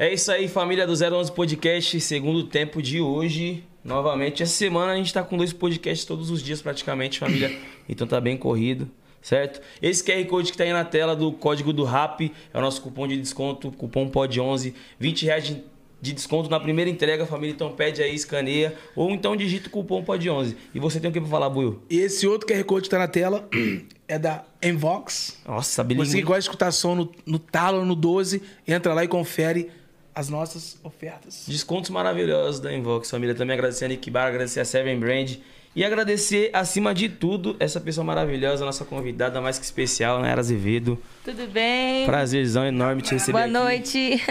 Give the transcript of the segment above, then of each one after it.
É isso aí, família do 011 Podcast, segundo tempo de hoje. Novamente, essa semana a gente tá com dois podcasts todos os dias praticamente, família. Então tá bem corrido, certo? Esse QR Code que tá aí na tela do código do RAP é o nosso cupom de desconto, cupom POD11, 20 reais de, de desconto na primeira entrega, família. Então pede aí, escaneia, ou então digita o cupom POD11. E você tem o que pra falar, Buiu? E esse outro QR Code que tá na tela é da Envox. Nossa, Você que gosta de escutar som no, no talo, no 12, entra lá e confere as nossas ofertas. Descontos maravilhosos da Invox, família. Também agradecer a Nick Bar, agradecer a Seven Brand. E agradecer, acima de tudo, essa pessoa maravilhosa, nossa convidada mais que especial, Nayara Azevedo. Tudo bem? Prazerzão enorme te receber Boa aqui. noite.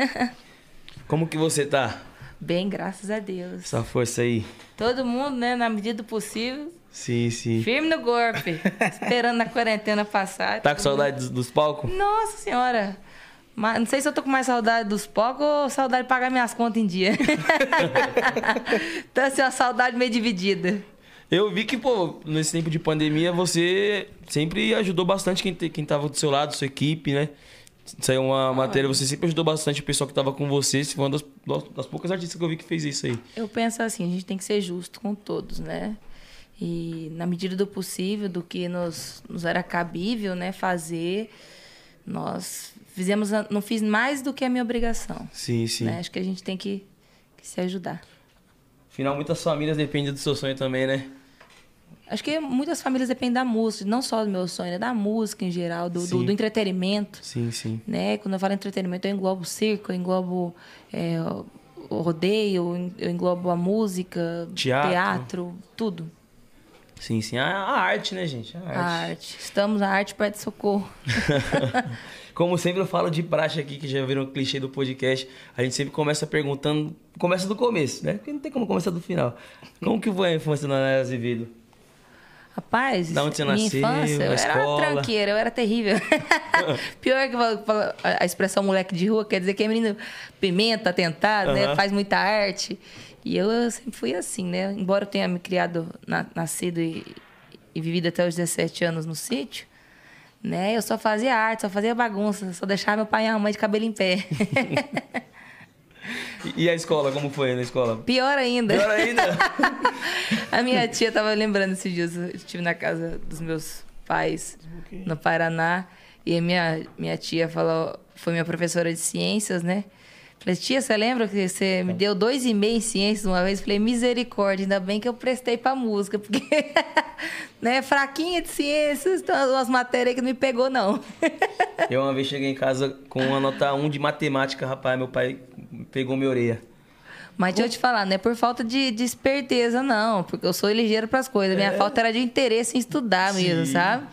Como que você tá? Bem, graças a Deus. Essa força aí. Todo mundo, né, na medida do possível, Sim, sim. firme no golpe, esperando a quarentena passar. Tá com saudade dos, dos palcos? Nossa senhora. Mas não sei se eu tô com mais saudade dos pocos ou saudade de pagar minhas contas em dia. então, assim, uma saudade meio dividida. Eu vi que, pô, nesse tempo de pandemia, você sempre ajudou bastante quem, te- quem tava do seu lado, sua equipe, né? Saiu uma matéria, você sempre ajudou bastante o pessoal que tava com você. Você foi uma das, das poucas artistas que eu vi que fez isso aí. Eu penso assim, a gente tem que ser justo com todos, né? E na medida do possível, do que nos, nos era cabível, né, fazer, nós fizemos, a- não fiz mais do que a minha obrigação. Sim, sim. né? Acho que a gente tem que, que se ajudar. Afinal, muitas famílias dependem do seu sonho também, né? Acho que muitas famílias dependem da música, não só do meu sonho, né? da música em geral, do, do, do entretenimento. Sim, sim. né? Quando eu falo entretenimento, eu englobo o circo, eu englobo é, o rodeio, eu englobo a música, Teatro. teatro tudo. Sim, sim. A, a arte, né, gente? A arte. A arte. Estamos, a arte pede socorro. Como sempre eu falo de praxe aqui, que já virou um clichê do podcast, a gente sempre começa perguntando, começa do começo, né? Porque não tem como começar do final. Como que foi a infância da Nayara Azevedo? Rapaz, Da onde você minha nasceu, infância, eu a era escola? tranqueira, eu era terrível. Pior que a expressão moleque de rua quer dizer que é menino pimenta, tentado, né? Aham. Faz muita arte. E eu, eu sempre fui assim, né? Embora eu tenha me criado, na- nascido e, e vivido até os 17 anos no sítio, né? Eu só fazia arte, só fazia bagunça, só deixava meu pai e a mãe de cabelo em pé. E, a escola, como foi na escola? Pior ainda. Pior ainda? A minha tia tava lembrando esses dias, eu estive na casa dos meus pais no Paraná e a minha, minha tia falou, foi minha professora de ciências, né? Falei, tia, você lembra que você me deu dois e meio em ciências uma vez? Falei, misericórdia, ainda bem que eu prestei pra música, porque, né, fraquinha de ciências, então umas matérias que não me pegou, não. Eu uma vez cheguei em casa com uma nota 1 de matemática, rapaz, meu pai pegou minha orelha. Mas deixa eu te falar, não é por falta de, de esperteza, não. Porque eu sou ligeiro pras coisas. Minha falta era de interesse em estudar mesmo, Sim. sabe?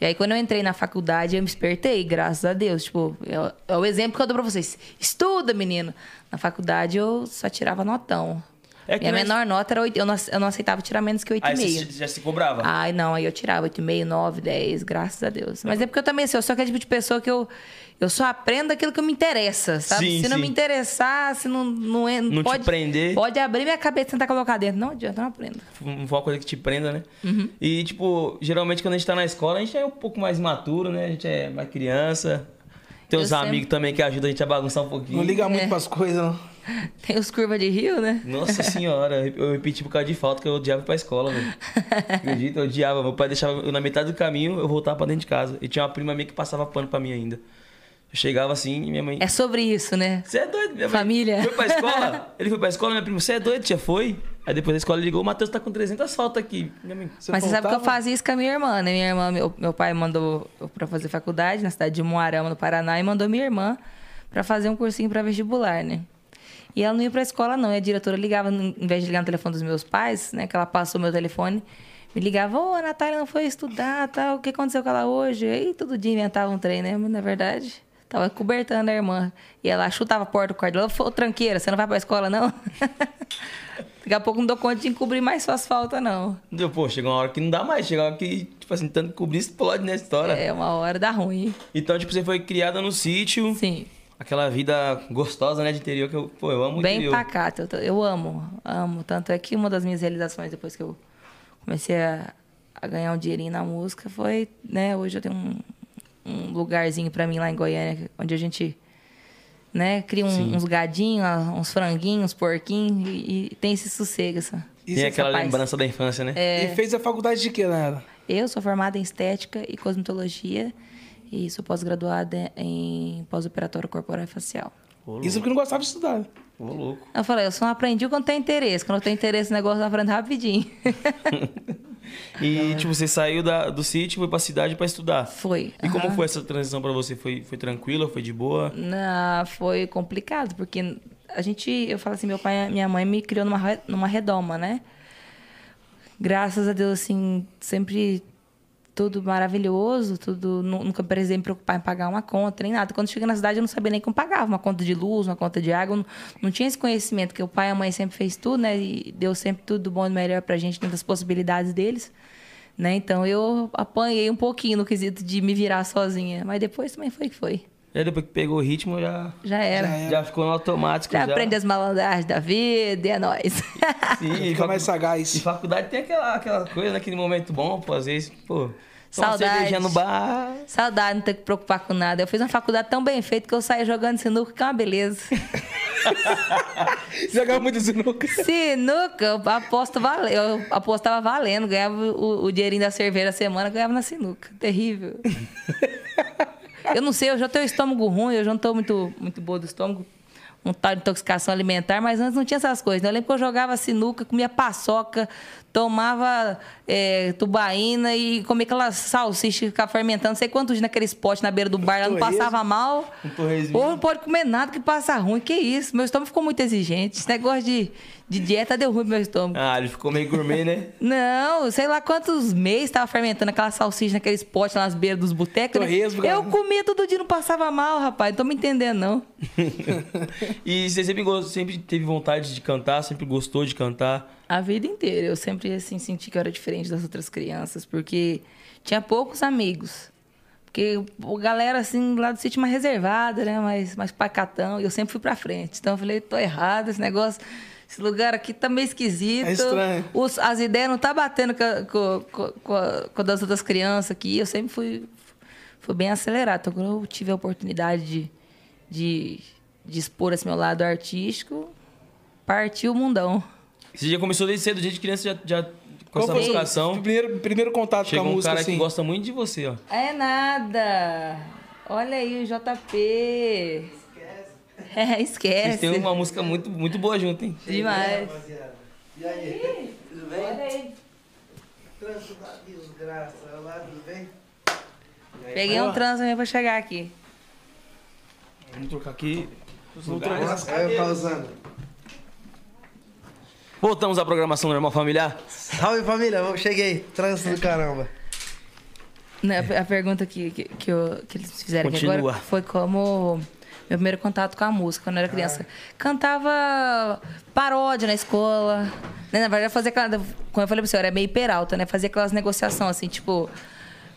E aí, quando eu entrei na faculdade, eu me espertei, graças a Deus. Tipo, é, é o exemplo que eu dou pra vocês. Estuda, menino! Na faculdade, eu só tirava notão. É que Minha nós- menor nota era 8. Eu não, eu não aceitava tirar menos que Aí você 8,5. já se cobrava? Ai, não, aí eu tirava 8,5, 9, 10, graças a Deus. Mas é porque eu também assim, eu sou aquele tipo de pessoa que eu, eu só aprendo aquilo que me interessa, sabe? Sim, se não sim. me interessar, se não, não, é, Não te pode, prender. Pode abrir minha cabeça e tentar colocar dentro. Não adianta, eu não aprendo. Não foi uma coisa que te prenda, né? Uhum. E, tipo, geralmente quando a gente tá na escola, a gente é um pouco mais imaturo, né? A gente é mais criança. Tem os sempre- amigos também que ajudam a gente a bagunçar um pouquinho. Não liga muito É. pras coisas, não. Tem os curvas de rio, né? Nossa senhora, eu repeti por causa de falta que eu odiava ir pra escola, velho. Acredita? Eu odiava. Meu pai deixava eu na metade do caminho, eu voltava pra dentro de casa. E tinha uma prima minha que passava pano pra mim ainda. Eu chegava assim e minha mãe. É sobre isso, né? Você é doido, minha mãe. Família. Foi pra escola? Ele foi pra escola, minha prima, você é doido, tia? Foi? Aí depois da escola ligou, o Matheus tá com 300 faltas aqui. Minha mãe, Você Mas você sabe que eu fazia isso com a minha irmã, né? Minha irmã, meu, meu pai mandou pra fazer faculdade na cidade de Moarama, no Paraná, e mandou minha irmã pra fazer um cursinho pra vestibular, né? E ela não ia pra escola, não. E a diretora ligava, em vez de ligar no telefone dos meus pais, né? Que ela passou meu telefone, me ligava, ô, a Natália não foi estudar, tal. O que aconteceu com ela hoje? Aí todo dia inventava um trem, né? Mas na verdade, tava cobertando a irmã. E ela chutava a porta do quarto dela, falou, tranqueira, você não vai pra escola, não? Daqui a pouco não dou conta de encobrir mais suas faltas, não. Pô, chegou uma hora que não dá mais. Chegou uma hora que, tipo assim, tanto cobrir explode nessa história. É, uma hora dá ruim. Então, tipo, você foi criada no sítio. Sim. Aquela vida gostosa, né, de interior, que eu, pô, eu amo Bem interior. pacato. Eu, eu amo, amo. Tanto é que uma das minhas realizações depois que eu comecei a, a ganhar um dinheirinho na música foi, né, hoje eu tenho um, um lugarzinho pra mim lá em Goiânia, onde a gente né? Cria um- uns gadinhos, uns franguinhos, uns porquinhos e, e tem esse sossego. Essa. E Tem aquela rapaz. lembrança da infância, né? É. E fez a faculdade de quê, Nara? Eu sou formada em estética e cosmetologia e sou pós-graduada em pós-operatório corporal e facial. Ô, Isso porque não gostava de estudar. Ô, louco. Eu falei, eu só aprendi quando tem interesse. Quando eu tenho interesse no negócio, eu aprendo rapidinho. E, tipo, você saiu da- do sítio, foi pra cidade pra estudar. Foi. E como aham. foi essa transição pra você? Foi, foi tranquila? Foi de boa? Não, foi complicado, porque a gente, eu falo assim, meu pai e minha mãe me criou numa, numa redoma, né? Graças a Deus, assim, sempre tudo maravilhoso, tudo, nu- nunca precisei me preocupar em pagar uma conta, nem nada. Quando cheguei na cidade, eu não sabia nem como pagava uma conta de luz, uma conta de água, não, não tinha esse conhecimento, que o pai e a mãe sempre fez tudo, né? E deu sempre tudo bom e melhor pra gente, dentro das possibilidades deles. Né? Então eu apanhei um pouquinho no quesito de me virar sozinha, mas depois também foi que foi. E aí depois que pegou o ritmo, já, Já era. Já Já, era. já ficou no automático. Já, aprende as malandragens da vida e é nóis. Sim, e Fica mais sagaz. E faculdade tem aquela, aquela coisa, naquele momento bom, pô, às vezes, pô... Saudade. no bar... Saudade, não ter que preocupar com nada. Eu fiz uma faculdade tão bem feita que eu saí jogando sinuca, que é uma beleza. Jogava muito sinuca. sinuca, eu aposto vale... eu apostava valendo, ganhava o, o dinheirinho da cerveja a semana, ganhava na sinuca. Terrível. eu não sei, eu já tenho estômago ruim, eu já não tô muito, muito boa do estômago. Um tal de intoxicação alimentar, mas antes não tinha essas coisas. né? Eu lembro que eu jogava sinuca, comia paçoca, tomava é, tubaína e comia aquelas salsichas que ficava fermentando, não sei quantos dias naqueles potes na beira do bar, lá não Torresmo. passava mal. Um. Ou não pode comer nada que passa ruim. Que isso? Meu estômago ficou muito exigente. Esse negócio de, de dieta deu ruim pro meu estômago. Ah, ele ficou meio gourmet, né? Não, sei lá quantos meses tava fermentando aquela salsicha naqueles potes lá nas beiras dos botecos. né? Eu comia todo dia, não passava mal, rapaz. Não tô me entendendo, não. E você sempre, sempre teve vontade de cantar, sempre gostou de cantar. A vida inteira. Eu sempre, assim, senti que eu era diferente das outras crianças, porque tinha poucos amigos. Porque a galera, assim, lá do sítio mais reservada, né? Mais, mais pacatão. E eu sempre fui pra frente. Então eu falei, tô errado, esse negócio... Esse lugar aqui tá meio esquisito. É estranho. Os- as ideias não tá batendo com, com, com, com, a- com a das outras crianças aqui. Eu sempre fui, fui bem acelerado. Então, quando eu tive a oportunidade de, de, de expor esse meu lado artístico, partiu o mundão. Você já começou desde cedo, desde criança, já, já com Qual essa foi musicação. o primeiro, primeiro contato Chegou com a um música, cara assim? que gosta muito de você, ó. É nada. Olha aí o JP. É, esquece. Vocês têm uma música muito, muito boa junto, hein? Demais. E aí? Tudo bem? Olha aí. Trânsito da desgraça. Olá, tudo bem? Peguei um trânsito mesmo pra chegar aqui. Vamos trocar aqui. Vou trocar Olha eu causando. Voltamos à programação normal familiar. Salve família, eu cheguei. Trânsito do caramba. Né, A pergunta que, que, que, eu- que eles fizeram aqui agora foi como meu primeiro contato com a música quando eu era criança. Cantava paródia na escola. Né? Na verdade, eu fazia aquela. Como eu falei pra você, eu era meio peralta, né? Fazia aquelas negociações assim, tipo.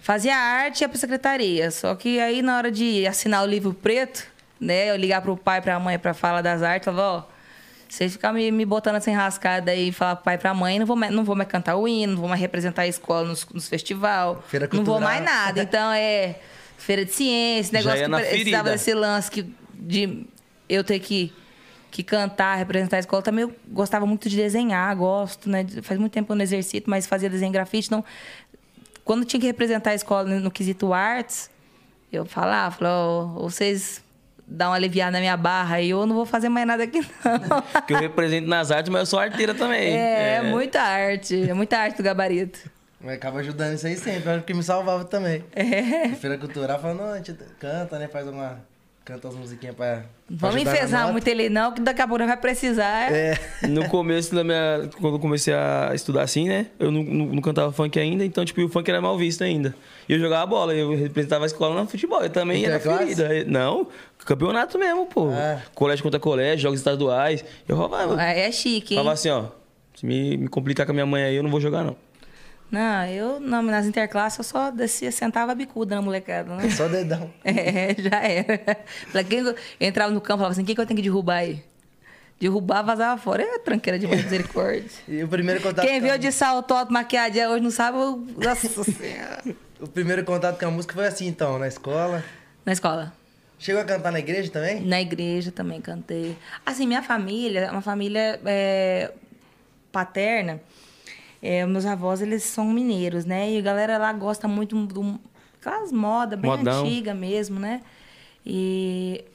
Fazia arte e ia pra secretaria. Só que aí, na hora de assinar o livro preto, né? Eu ligar pro pai, pra mãe pra falar das artes, falava, ó. Vocês ficam me, me botando essa enrascada aí e falar pro pai e pra mãe, não vou, mais, não vou mais cantar o hino, não vou mais representar a escola nos, nos festival. Feira não vou mais nada. Então é feira de ciência, negócio ia que precisava ferida. desse lance que, de eu ter que, que cantar, representar a escola. Também eu gostava muito de desenhar, gosto, né? Faz muito tempo que eu não exercito, mas fazia desenho grafite. Então, quando tinha que representar a escola no, no quesito artes, eu falava, falava, ó, vocês dão uma aliviada na minha barra aí, eu não vou fazer mais nada aqui, não. Que eu represento nas artes, mas eu sou arteira também. É, muita arte. É muita arte do gabarito. Mas acaba ajudando isso aí sempre, era o que me salvava também. É. Feira cultural falando, não, a gente canta, né? Faz uma. Canta as musiquinhas pra. Vamos enfesar muito ele não, que daqui a pouco vai precisar. É. No começo da minha. Quando eu comecei a estudar assim, né? Eu não, não, não cantava funk ainda, então, tipo, o funk era mal visto ainda. E eu jogava bola, eu representava a escola no futebol. Eu também era ferida. Não, campeonato mesmo, pô. Ah. Colégio contra colégio, jogos estaduais. Eu falava, Aí é chique, hein? falava assim, ó. Se me, me complicar com a minha mãe aí, eu não vou jogar, não. Não, eu não, nas interclasses eu só descia, sentava a bicuda na molecada, né? Só dedão. É, já era. Falei, quem, entrava no campo e falava assim, quem que eu tenho que derrubar aí? Derrubar, vazava fora. É tranqueira de misericórdia. E o primeiro contato. Quem viu de salto alto maquiadinha hoje não sabe, eu... nossa senhora. O primeiro contato com a música foi assim, então, na escola. Na escola. Chegou a cantar na igreja também? Na igreja também cantei. Assim, minha família, uma família é, paterna, é, meus avós, eles são mineiros, né? E a galera lá gosta muito do aquelas modas bem Modão. antiga mesmo, né? E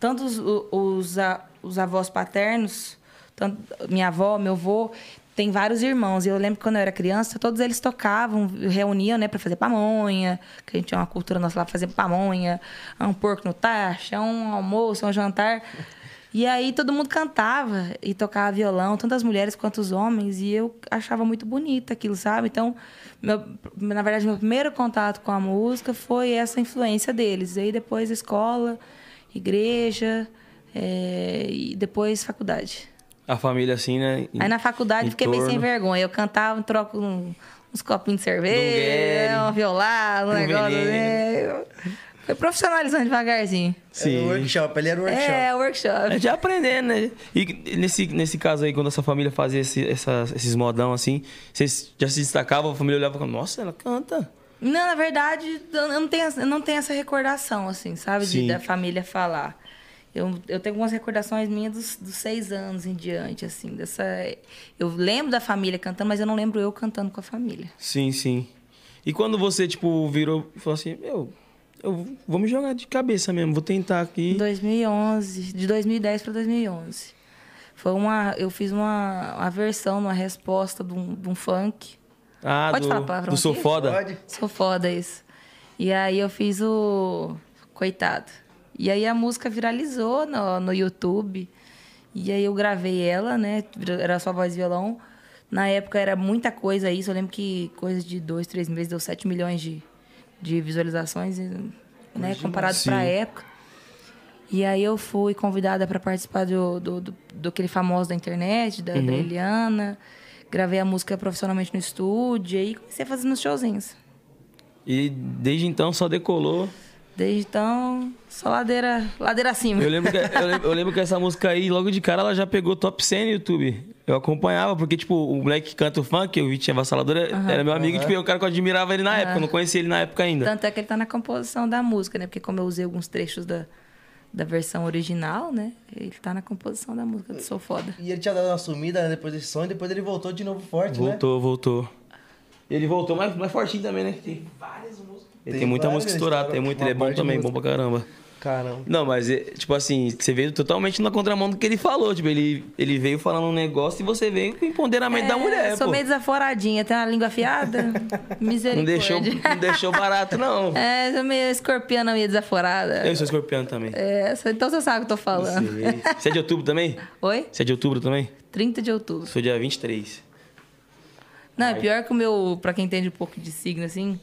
tanto os, os, os avós paternos, tanto minha avó, meu avô, tem vários irmãos. E eu lembro que quando eu era criança, todos eles tocavam, reuniam, né, para fazer pamonha, que a gente tinha uma cultura nossa lá fazer pamonha, um porco no tacho, um almoço, um jantar. E aí todo mundo cantava e tocava violão, tanto as mulheres quanto os homens, e eu achava muito bonito aquilo, sabe? Então, meu- na verdade, meu primeiro contato com a música foi essa influência deles. Aí depois escola, igreja, é, e depois faculdade. A família assim, né? Aí na faculdade em fiquei meio sem torno. vergonha. Eu cantava, troco um- uns copinhos de cerveja, um violado, um negócio. Né? Foi profissionalizando devagarzinho. Era o workshop, ele era o workshop. É, workshop. É de aprendendo, né? E nesse, nesse caso aí, quando essa família fazia esse- essas- esses modão assim, vocês já se destacavam, a família olhava e falava, nossa, ela canta. Não, na verdade, eu não tenho, eu não tenho essa recordação, assim, sabe? De, Sim. da família falar. Eu, eu tenho algumas recordações minhas dos, dos seis anos em diante, assim, dessa... Eu lembro da família cantando, mas eu não lembro eu cantando com a família. Sim, sim. E quando você, tipo, virou e falou assim, meu, eu vou me jogar de cabeça mesmo, vou tentar Em aqui. 2011, de 2010 para 2011. Foi uma... Eu fiz uma, uma versão, uma resposta de um, de um funk. Ah, Pode do, falar palavrão do Sou? Foda. Pode? Sou foda isso. E aí eu fiz o Coitado. E aí a música viralizou no, no YouTube. E aí eu gravei ela, né? Era só voz e violão. Na época era muita coisa isso. Eu lembro que coisa de dois, três meses deu 7 milhões de, de visualizações, né? Comparado Sim. pra época. E aí eu fui convidada para participar do, do, do, do aquele famoso da internet, da, da Eliana. Gravei a música profissionalmente no estúdio. E aí comecei a fazer meus showzinhos. E desde então só decolou. Desde então, só ladeira, ladeira acima. Eu lembro, que, eu, lembro, eu lembro que essa música aí, logo de cara, ela já pegou top 100 no YouTube. Eu acompanhava, porque, tipo, o moleque que canta o funk, o Vitinho Avassalador, era meu amigo, tipo, eu o cara que eu admirava ele na época, eu não conhecia ele na época ainda. Tanto é que ele tá na composição da música, né? Porque como eu usei alguns trechos da, da versão original, né? Ele tá na composição da música do Sou Foda. E ele tinha dado uma sumida né, depois desse som, e depois ele voltou de novo forte, né? Voltou, voltou. Ele voltou mais, mais fortinho também, né? Tem várias músicas. Ele tem, Tem muita música estourada, estoura tem muito, ele é bom também, bom pra caramba. Caramba. Não, mas, é, tipo assim, você veio totalmente na contramão do que ele falou. Tipo, ele, ele veio falando um negócio e você veio com o empoderamento da mulher, É, sou pô. meio desaforadinha, tem uma língua afiada. Misericórdia. Não deixou, não deixou barato, não. É, sou meio escorpiana, meio desaforada. Eu sou escorpião também. É, então você sabe o que eu tô falando. Sei. Você é de outubro também? Oi? Você é de outubro também? 30 de outubro. Sou dia 23. Não, é pior que o meu, pra quem entende um pouco de signo, assim,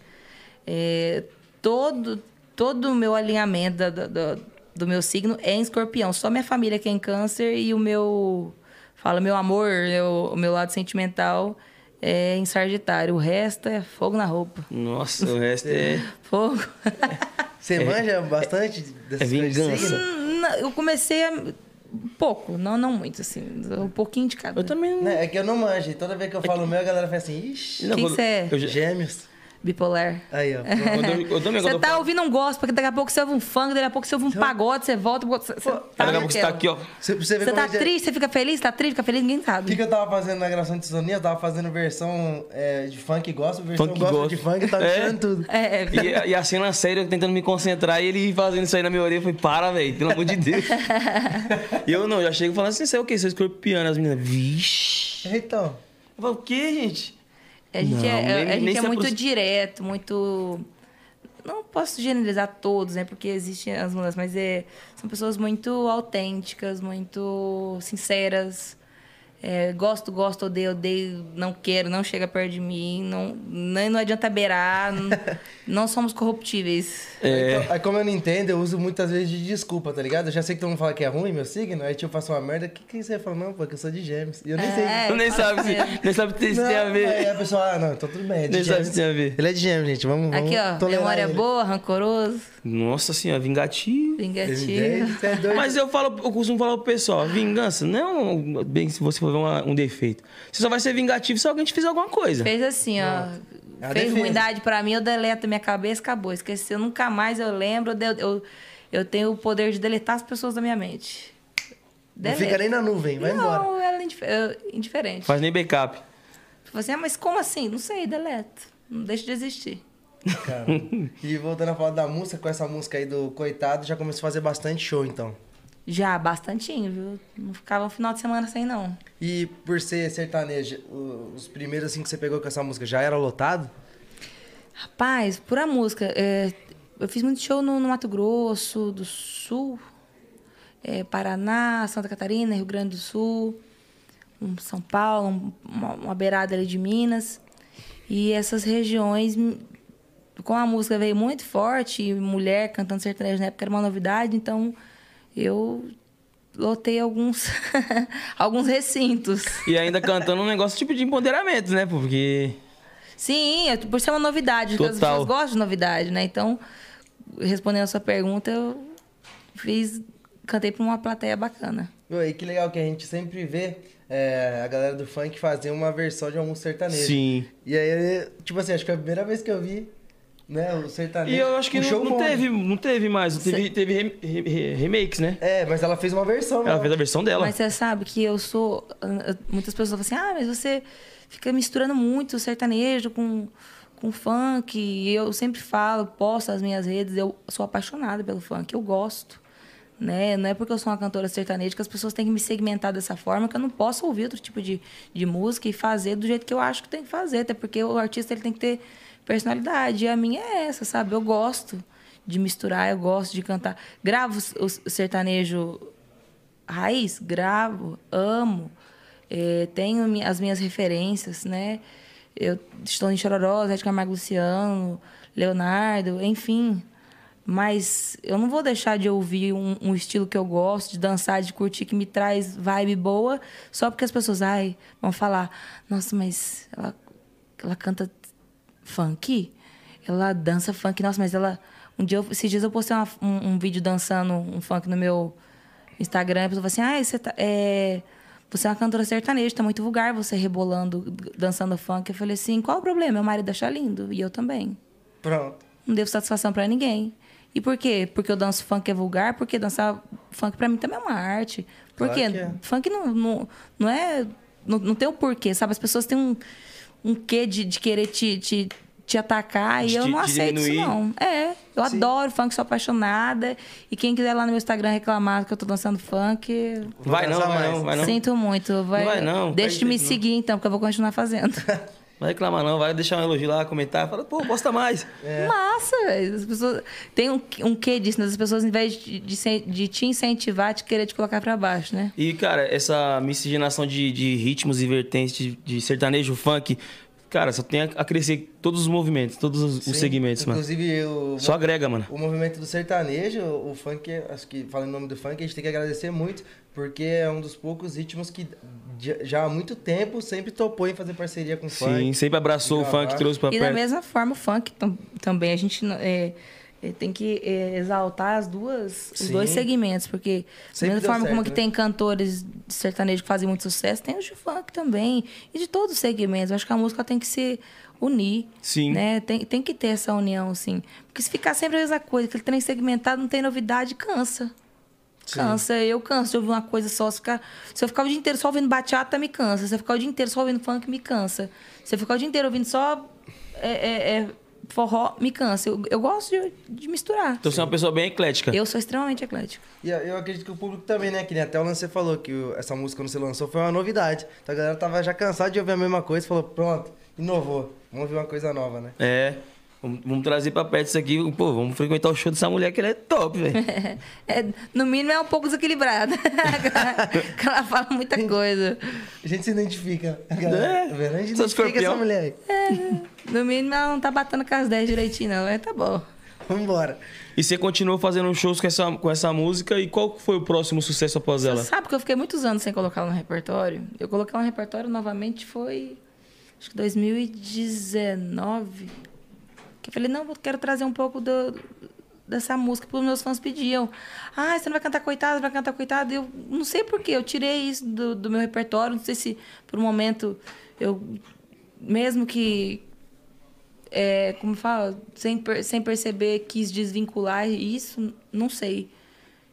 é, todo, todo o meu alinhamento da- da- da- do meu signo é em escorpião. Só minha família que é em câncer e o meu, fala, meu amor, eu- o meu lado sentimental é em sagitário. O resto é fogo na roupa. Nossa, o resto é. Fogo. Você manja bastante dessas É coisas vingança. signo? Não, eu comecei a... Pouco, não, não muito, assim. Um pouquinho de cada. Eu também. Né, É que eu não manjo. Toda vez que eu falo o meu, a galera fala assim, ixi, Não, Quem você é? Eu, gêmeos. Bipolar. Aí, ó. Você tá ouvindo um gospel, porque daqui a pouco você ouve um funk, daqui a pouco você ouve um pagode, você volta. Você, você tá Daqui a pouco você tá aqui, ó. Você, tá é que- triste, você fica feliz, tá triste, fica feliz, ninguém O que, sabe. que eu tava fazendo na gravação de Sonia? Eu tava fazendo versão é, de funk gospel, versão Funk gospel gospel. de funk, tava É. tirando tudo. É, E, a- e a cena séria, eu tentando me concentrar e ele fazendo isso aí na minha orelha. Eu falei, para, velho, pelo amor de Deus. e eu não, já chego falando assim, você é o quê? Você é escorpiano. As meninas, vixe. Então, Eu falo, o quê, gente? A gente Não, é, nem- a gente nem é se muito direto, muito. Não posso generalizar todos, né? Porque existem as mudanças, mas é, são pessoas muito autênticas, muito sinceras. É, gosto, gosto, odeio, odeio, não quero, não chega perto de mim, não, não, não adianta beirar, não, não somos corruptíveis. É. Aí, aí como eu não entendo, eu uso muitas vezes de desculpa, tá ligado? Eu já sei que todo mundo fala que é ruim meu signo, aí tipo, eu faço uma merda, o que, que você fala? Não, pô, que eu sou de gêmeos. E eu nem É, sei. Tu nem fala sabe, se, nem sabe se Não, tem a ver. Aí a pessoa, ah, não, então tudo bem, é de Nem sabe gêmeos. se tem a ver. Ele é de gêmeos, gente, vamos, vamos Aqui, ó, memória ele. boa, rancoroso, Nossa senhora, vingativo. vingativo. É doido. Mas eu falo, eu costumo falar pro pessoal, vingança não é um, bem se você for ver uma- um defeito. Você só vai ser vingativo se alguém te fizer alguma coisa. Fez assim, ó. É Fez defesa. ruindade pra mim, eu deleto minha cabeça, acabou. Esqueceu, nunca mais eu lembro. Eu, eu, eu tenho o poder de deletar as pessoas da minha mente. Não fica nem na nuvem, vai embora. Não, ela é indif- indiferente. Faz nem backup. Assim, ah, mas como assim? Não sei, deleta. Não deixa de existir. Cara. E voltando a falar da música, com essa música aí do Coitado, já começou a fazer bastante show, então. Já, bastantinho, viu? Não ficava um final de semana sem, não. E por ser sertanejo, o- os primeiros assim que você pegou com essa música já era lotado? Rapaz, por a música, é, eu fiz muito show no, no Mato Grosso do Sul, é, Paraná, Santa Catarina, Rio Grande do Sul, um São Paulo, um- uma, uma beirada ali de Minas. E essas regiões, com a música veio muito forte, mulher cantando sertanejo na época era uma novidade, então eu lotei alguns, alguns recintos. E ainda cantando um negócio tipo de empoderamento, né? Porque. Sim, é por ser uma novidade, porque as Total. pessoas gostam de novidade, né? Então, respondendo a sua pergunta, eu fiz, cantei para uma plateia bacana. E que legal que a gente sempre vê é, a galera do funk fazer uma versão de algum sertanejo. Sim. E aí, tipo assim, acho que a primeira vez que eu vi, né, o sertanejo. E eu acho que um não, show não teve, não teve mais. Teve, teve rem- re- re- remakes, né? É, mas ela fez uma versão, Ela né? fez a versão dela. Mas você sabe que eu sou. Muitas pessoas falam assim: ah, mas você fica misturando muito o sertanejo com, com funk. E eu sempre falo, posto nas minhas redes, eu sou apaixonada pelo funk, eu gosto. Né? Não é porque eu sou uma cantora sertaneja que as pessoas têm que me segmentar dessa forma, que eu não posso ouvir outro tipo de, de música e fazer do jeito que eu acho que tem que fazer. Até porque o artista ele tem que ter personalidade. E a minha é essa, sabe? Eu gosto de misturar, eu gosto de cantar. Gravo o sertanejo raiz, gravo, amo, eh, tenho as minhas referências, né? Eu estou em Chororó, Zé de Camargo Luciano, Leonardo, enfim. Mas eu não vou deixar de ouvir um, um estilo que eu gosto, de dançar, de curtir, que me traz vibe boa, só porque as pessoas ai, vão falar: nossa, mas ela, ela canta funk? Ela dança funk, nossa, mas ela. Um dia, eu- esses dias eu postei uma- um, um vídeo dançando um funk no meu Instagram, e a pessoa falou assim: ah, você, tá, é, você é uma cantora sertaneja, tá muito vulgar você rebolando, dançando funk. Eu falei assim: qual o problema? Meu marido acha lindo, e eu também. Pronto. Não devo satisfação pra ninguém. E por quê? Porque eu danço funk é vulgar? Porque dançar funk pra mim também é uma arte. Por Claro quê? é. Funk não, não, não é. Não, não tem o porquê, sabe? As pessoas têm um, um quê de, de querer te, te, te atacar De e eu não aceito isso, diminuir. não. É, eu Sim. adoro funk, sou apaixonada. E quem quiser lá no meu Instagram reclamar que eu tô dançando funk, Vai não, vai não, vai não. sinto muito. Vai, Não vai não, Deixa de me isso não. seguir então, porque eu vou continuar fazendo. Vai reclamar não, vai deixar um elogio lá, comentar. Fala, pô, posta mais. Massa, velho. As pessoas. Tem um, um quê disso, né? As pessoas, em vez de, de, de te incentivar, te querer te colocar pra baixo, né? E, cara, essa miscigenação de, de ritmos e vertentes de, de sertanejo, funk, cara, só tem a, crescer todos os movimentos, todos os, Sim. segmentos, mano. Inclusive, o, Só agrega, mano. o movimento do sertanejo, o funk, acho que falando em nome do funk, a gente tem que agradecer muito, porque é um dos poucos ritmos que já- há muito tempo sempre topou em fazer parceria com o Sim, funk. sempre abraçou o funk, trouxe pra E da perto. mesma forma, o funk tam- também. A gente não- é, é, tem que é, exaltar as duas, os Sim. dois segmentos, porque da Sempre mesma deu forma como certo, que né? tem cantores de sertanejo que fazem muito sucesso, tem os de funk também. E de todos os segmentos. Eu acho que a música tem que se unir. Sim. Né? Tem, tem que ter essa união, sim. Porque se ficar sempre a mesma coisa, aquele trem segmentado, não tem novidade, cansa. Cansa, eu canso de ouvir uma coisa só. Se, ficar, se eu ficar o dia inteiro só ouvindo bachata, me cansa. Se eu ficar o dia inteiro só ouvindo funk, me cansa. Se eu ficar o dia inteiro ouvindo só é, é, é, forró, me cansa. Eu, eu gosto de, de misturar. Então você é uma pessoa bem eclética. Eu sou extremamente eclética. E eu- eu acredito que o público também, né? Que nem até o Lance falou que o- essa música quando você lançou foi uma novidade. Então a galera tava já cansada de ouvir a mesma coisa, falou, pronto, inovou. Vamos ouvir uma coisa nova, né? É. Vamos, vamos trazer pra perto isso aqui. Pô, vamos frequentar o show dessa mulher que ela é top, velho. É, no mínimo é um pouco desequilibrada. Porque ela fala muita coisa. A gente se identifica. É, tá vendo? A gente sou identifica essa mulher aí. No mínimo ela não tá batendo com as 10 direitinho, não. É, tá bom. Vambora. E você continuou fazendo shows com essa, com essa música. E qual foi o próximo sucesso após ela? Você sabe que eu fiquei muitos anos sem colocar ela no repertório? Eu coloquei ela no repertório novamente foi. Acho que 2019. Que eu falei, não, eu quero trazer um pouco do, dessa música que os meus fãs pediam. Ah, você não vai cantar coitado, vai cantar coitado. Eu não sei porquê, eu tirei isso do, do meu repertório. Não sei se por um momento eu. Mesmo que é, como fala, sem, sem perceber, quis desvincular isso, não sei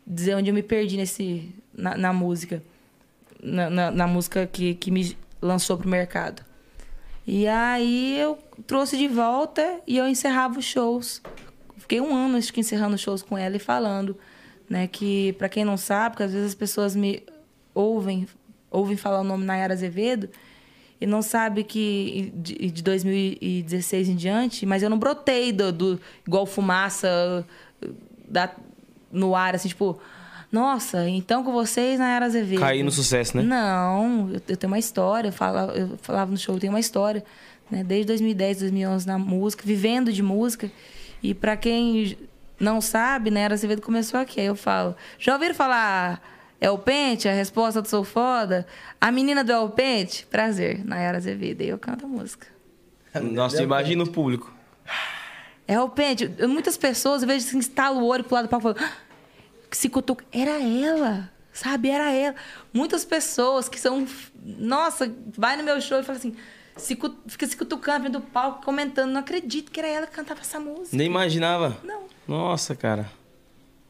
dizer onde eu me perdi nesse, na, na música. Na, na, na música que, que me lançou pro mercado. E aí eu trouxe de volta e eu encerrava os shows. Fiquei um ano, acho que, encerrando os shows com ela e falando, né? Que, pra quem não sabe, porque às vezes as pessoas me ouvem, ouvem falar o nome Nayara Azevedo e não sabe que de, de 2016 em diante, mas eu não brotei do, do igual fumaça da, no ar, assim, tipo, nossa, então com vocês Nayara Azevedo. Cair no sucesso, né? Não, eu, eu tenho uma história, eu falava, eu falava no show, eu tenho uma história, né? Desde 2010, 2011 na música, vivendo de música. E pra quem não sabe, né, Era Azevedo começou aqui. Aí eu falo, já ouviram falar É o Pente, a resposta do Sou Foda? A menina do É o Pente? Prazer, Nayara Azevedo. Aí eu canto a música. Nossa, imagina o público. É o Pente. Muitas pessoas, eu vejo assim, estalo o olho pro lado do palco e falam, "Ah!" Se cutuca. Era ela, sabe? Era ela. Muitas pessoas que são. Nossa, vai no meu show e fala assim. Se, fica se cutucando dentro do palco, comentando. Não acredito que era ela que cantava essa música. Nem imaginava. Não. Nossa, cara.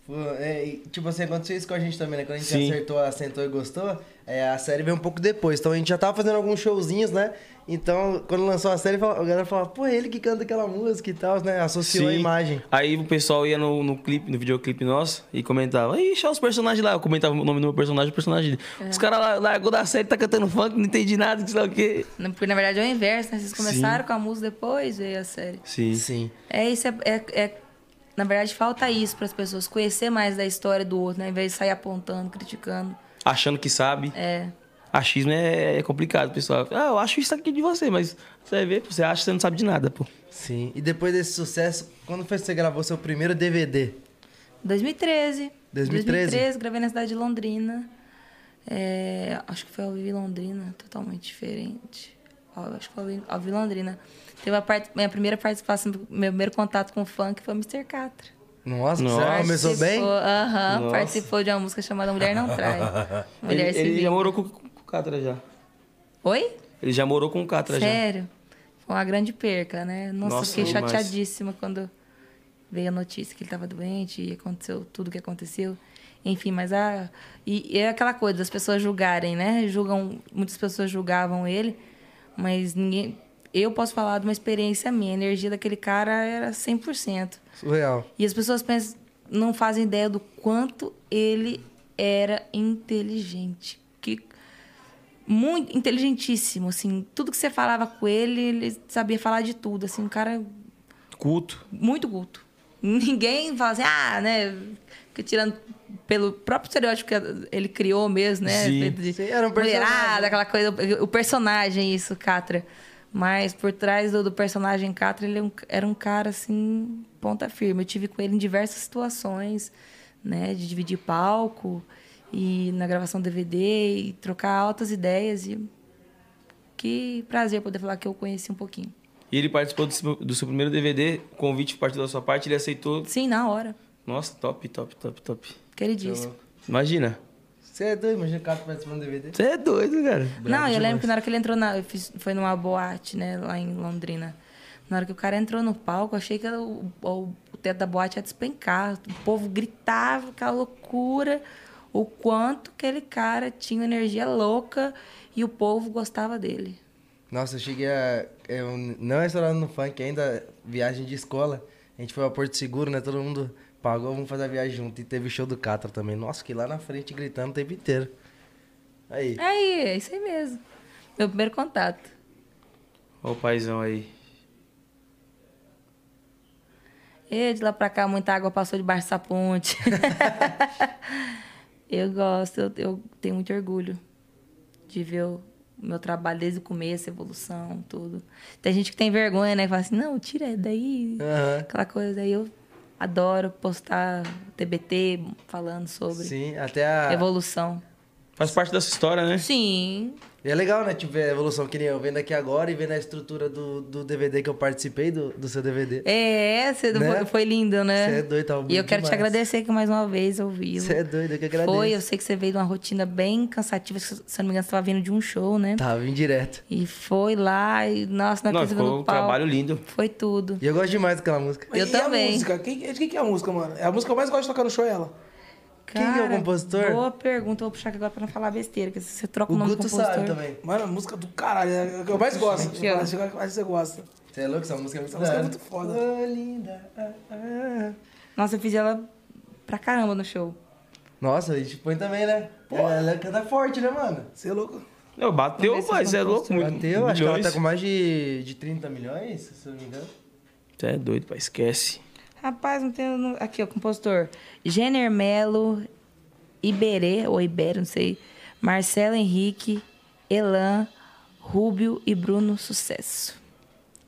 Pô, é, e, tipo assim, aconteceu isso com a gente também, né? Quando a gente Sim. acertou, assentou e gostou, é, a série veio um pouco depois. Então a gente já tava fazendo alguns showzinhos, né? Então, quando lançou a série, a galera falava, pô, é ele que canta aquela música e tal, né? Associou a Sim. imagem. Aí o pessoal ia no, no clipe, no videoclipe nosso e comentava, ixi, olha os personagens lá. Eu comentava o nome do meu personagem, o personagem dele. É. Os caras lá largou da série, tá cantando funk, não entendi nada, que sei lá o quê. Não, Porque na verdade é o inverso, né? Vocês começaram com a música, depois veio a série. Sim. Sim. É isso, é, é- é- na verdade falta isso para as pessoas, conhecer mais da história do outro, né? Ao invés de sair apontando, criticando. Achando que sabe. É. Achismo é, é complicado, pessoal. Ah, eu acho isso aqui de você, mas você vai ver, você acha que você não sabe de nada, pô. Sim. E depois desse sucesso, quando foi que você gravou seu primeiro DVD? 2013. 2013? gravei na cidade de Londrina. É, acho que foi ao Vivo em Londrina, totalmente diferente. Ó, Acho que foi ao Vivo- ao Vivo em Londrina. Teve a part... minha primeira participação, meu primeiro contato com o funk foi o Mr. Catra. Nossa, Nossa. você começou bem? Aham, Nossa. participou de uma música chamada Mulher Não Trai. Mulher ele, ele já morou com, com o Catra já. Oi? Ele já morou com o Catra já. Sério? Foi uma grande perca, né? Nossa, Nossa, fiquei demais. chateadíssima quando veio a notícia que ele estava doente e aconteceu tudo o que aconteceu. Enfim, mas a. E, e é aquela coisa das pessoas julgarem, né? Julgam. Muitas pessoas julgavam ele, mas ninguém. Eu posso falar de uma experiência minha. A energia daquele cara era 100%. Surreal. E as pessoas pensam, não fazem ideia do quanto ele era inteligente. Que muito inteligentíssimo, assim, tudo que você falava com ele, ele sabia falar de tudo, assim, um cara Culto. muito culto. Ninguém fala assim, ah, né, fica tirando pelo próprio estereótipo que ele criou mesmo, né? Sim. feito de Sim, era um personagem. mulherada, aquela coisa, o personagem, isso, Catra. Mas por trás do, do personagem Catra, ele é um- era um cara, assim, ponta firme. Eu tive com ele em diversas situações, né? De dividir palco e na gravação DVD e trocar altas ideias. E que prazer poder falar que eu conheci um pouquinho. E ele participou do seu, do seu primeiro DVD, o convite partiu da sua parte, ele aceitou. Sim, na hora. Nossa, top, top, top, top. Queridíssimo. Imagina. Você é doido, imagina o cara participando do DVD. Você é doido, cara. Não, eu demais. lembro que na hora que ele entrou na. Eu fiz, foi numa boate, né, lá em Londrina. Na hora que o cara entrou no palco, eu achei que era o, o, o teto da boate ia despencar. O povo gritava, aquela loucura. O quanto aquele cara tinha energia louca e o povo gostava dele. Nossa, eu cheguei a. Eu não estourando no funk ainda, viagem de escola. A gente foi ao Porto Seguro, né? Todo mundo pagou, vamos fazer a viagem junto. E teve show do Catra também. Nossa, que lá na frente gritando o tempo inteiro. Aí. Aí, é isso aí mesmo. Meu primeiro contato. Olha o paizão aí. E de lá pra cá, muita água passou debaixo dessa ponte. eu gosto, eu, eu tenho muito orgulho de ver o meu trabalho desde o começo, a evolução, tudo. Tem gente que tem vergonha, né? Que fala assim, não, tira daí. Aham. Aquela coisa. Aí eu adoro postar TBT falando sobre Sim, até a. evolução. Faz parte dessa história, né? Sim. E é legal, né? Tipo, ver a evolução que nem eu vendo aqui agora e vendo a estrutura do, do DVD que eu participei, do, do seu DVD. É, você Né? foi, foi lindo, né? Cê é doido, tava E eu quero te demais. agradecer aqui mais uma vez ao vivo. Você é doido, eu que agradeço. Foi, eu sei que você veio de uma rotina bem cansativa, se eu não me engano, você tava vindo de um show, né? Tava, vim direto. E foi lá e, nossa, na Não, coisa ficou um palco. trabalho lindo. Foi tudo. E eu gosto demais daquela música. Eu e também. a música? Quem, de quem que é a música, mano? É a música que eu mais gosto de tocar no show, é ela. Quem que é o Cara, compositor? Boa pergunta, vou puxar aqui agora pra não falar besteira, que você troca o, O nome Guto do compositor. sabe também. Mano, a música do caralho, é a que eu mais gosto. Aqui, ó. Acho que mais você gosta. Você é louco? Essa música é muito Essa música é muito hora. foda. Ô, linda. ah, ah. Nossa, eu fiz ela pra caramba no show. Nossa, a gente põe também, né? Ela canta forte, né, mano? Você é louco? Não, bateu, eu Você é louco. Muito, Bateu, acho que ela milhões. tá com mais de, de 30 milhões, se eu não me engano. Você é doido, pai. Esquece. Rapaz, não tem. Aqui, ó, compositor. Jenner Melo, Iberê, ou Ibero, não sei. Marcelo Henrique, Elan, Rúbio e Bruno Sucesso.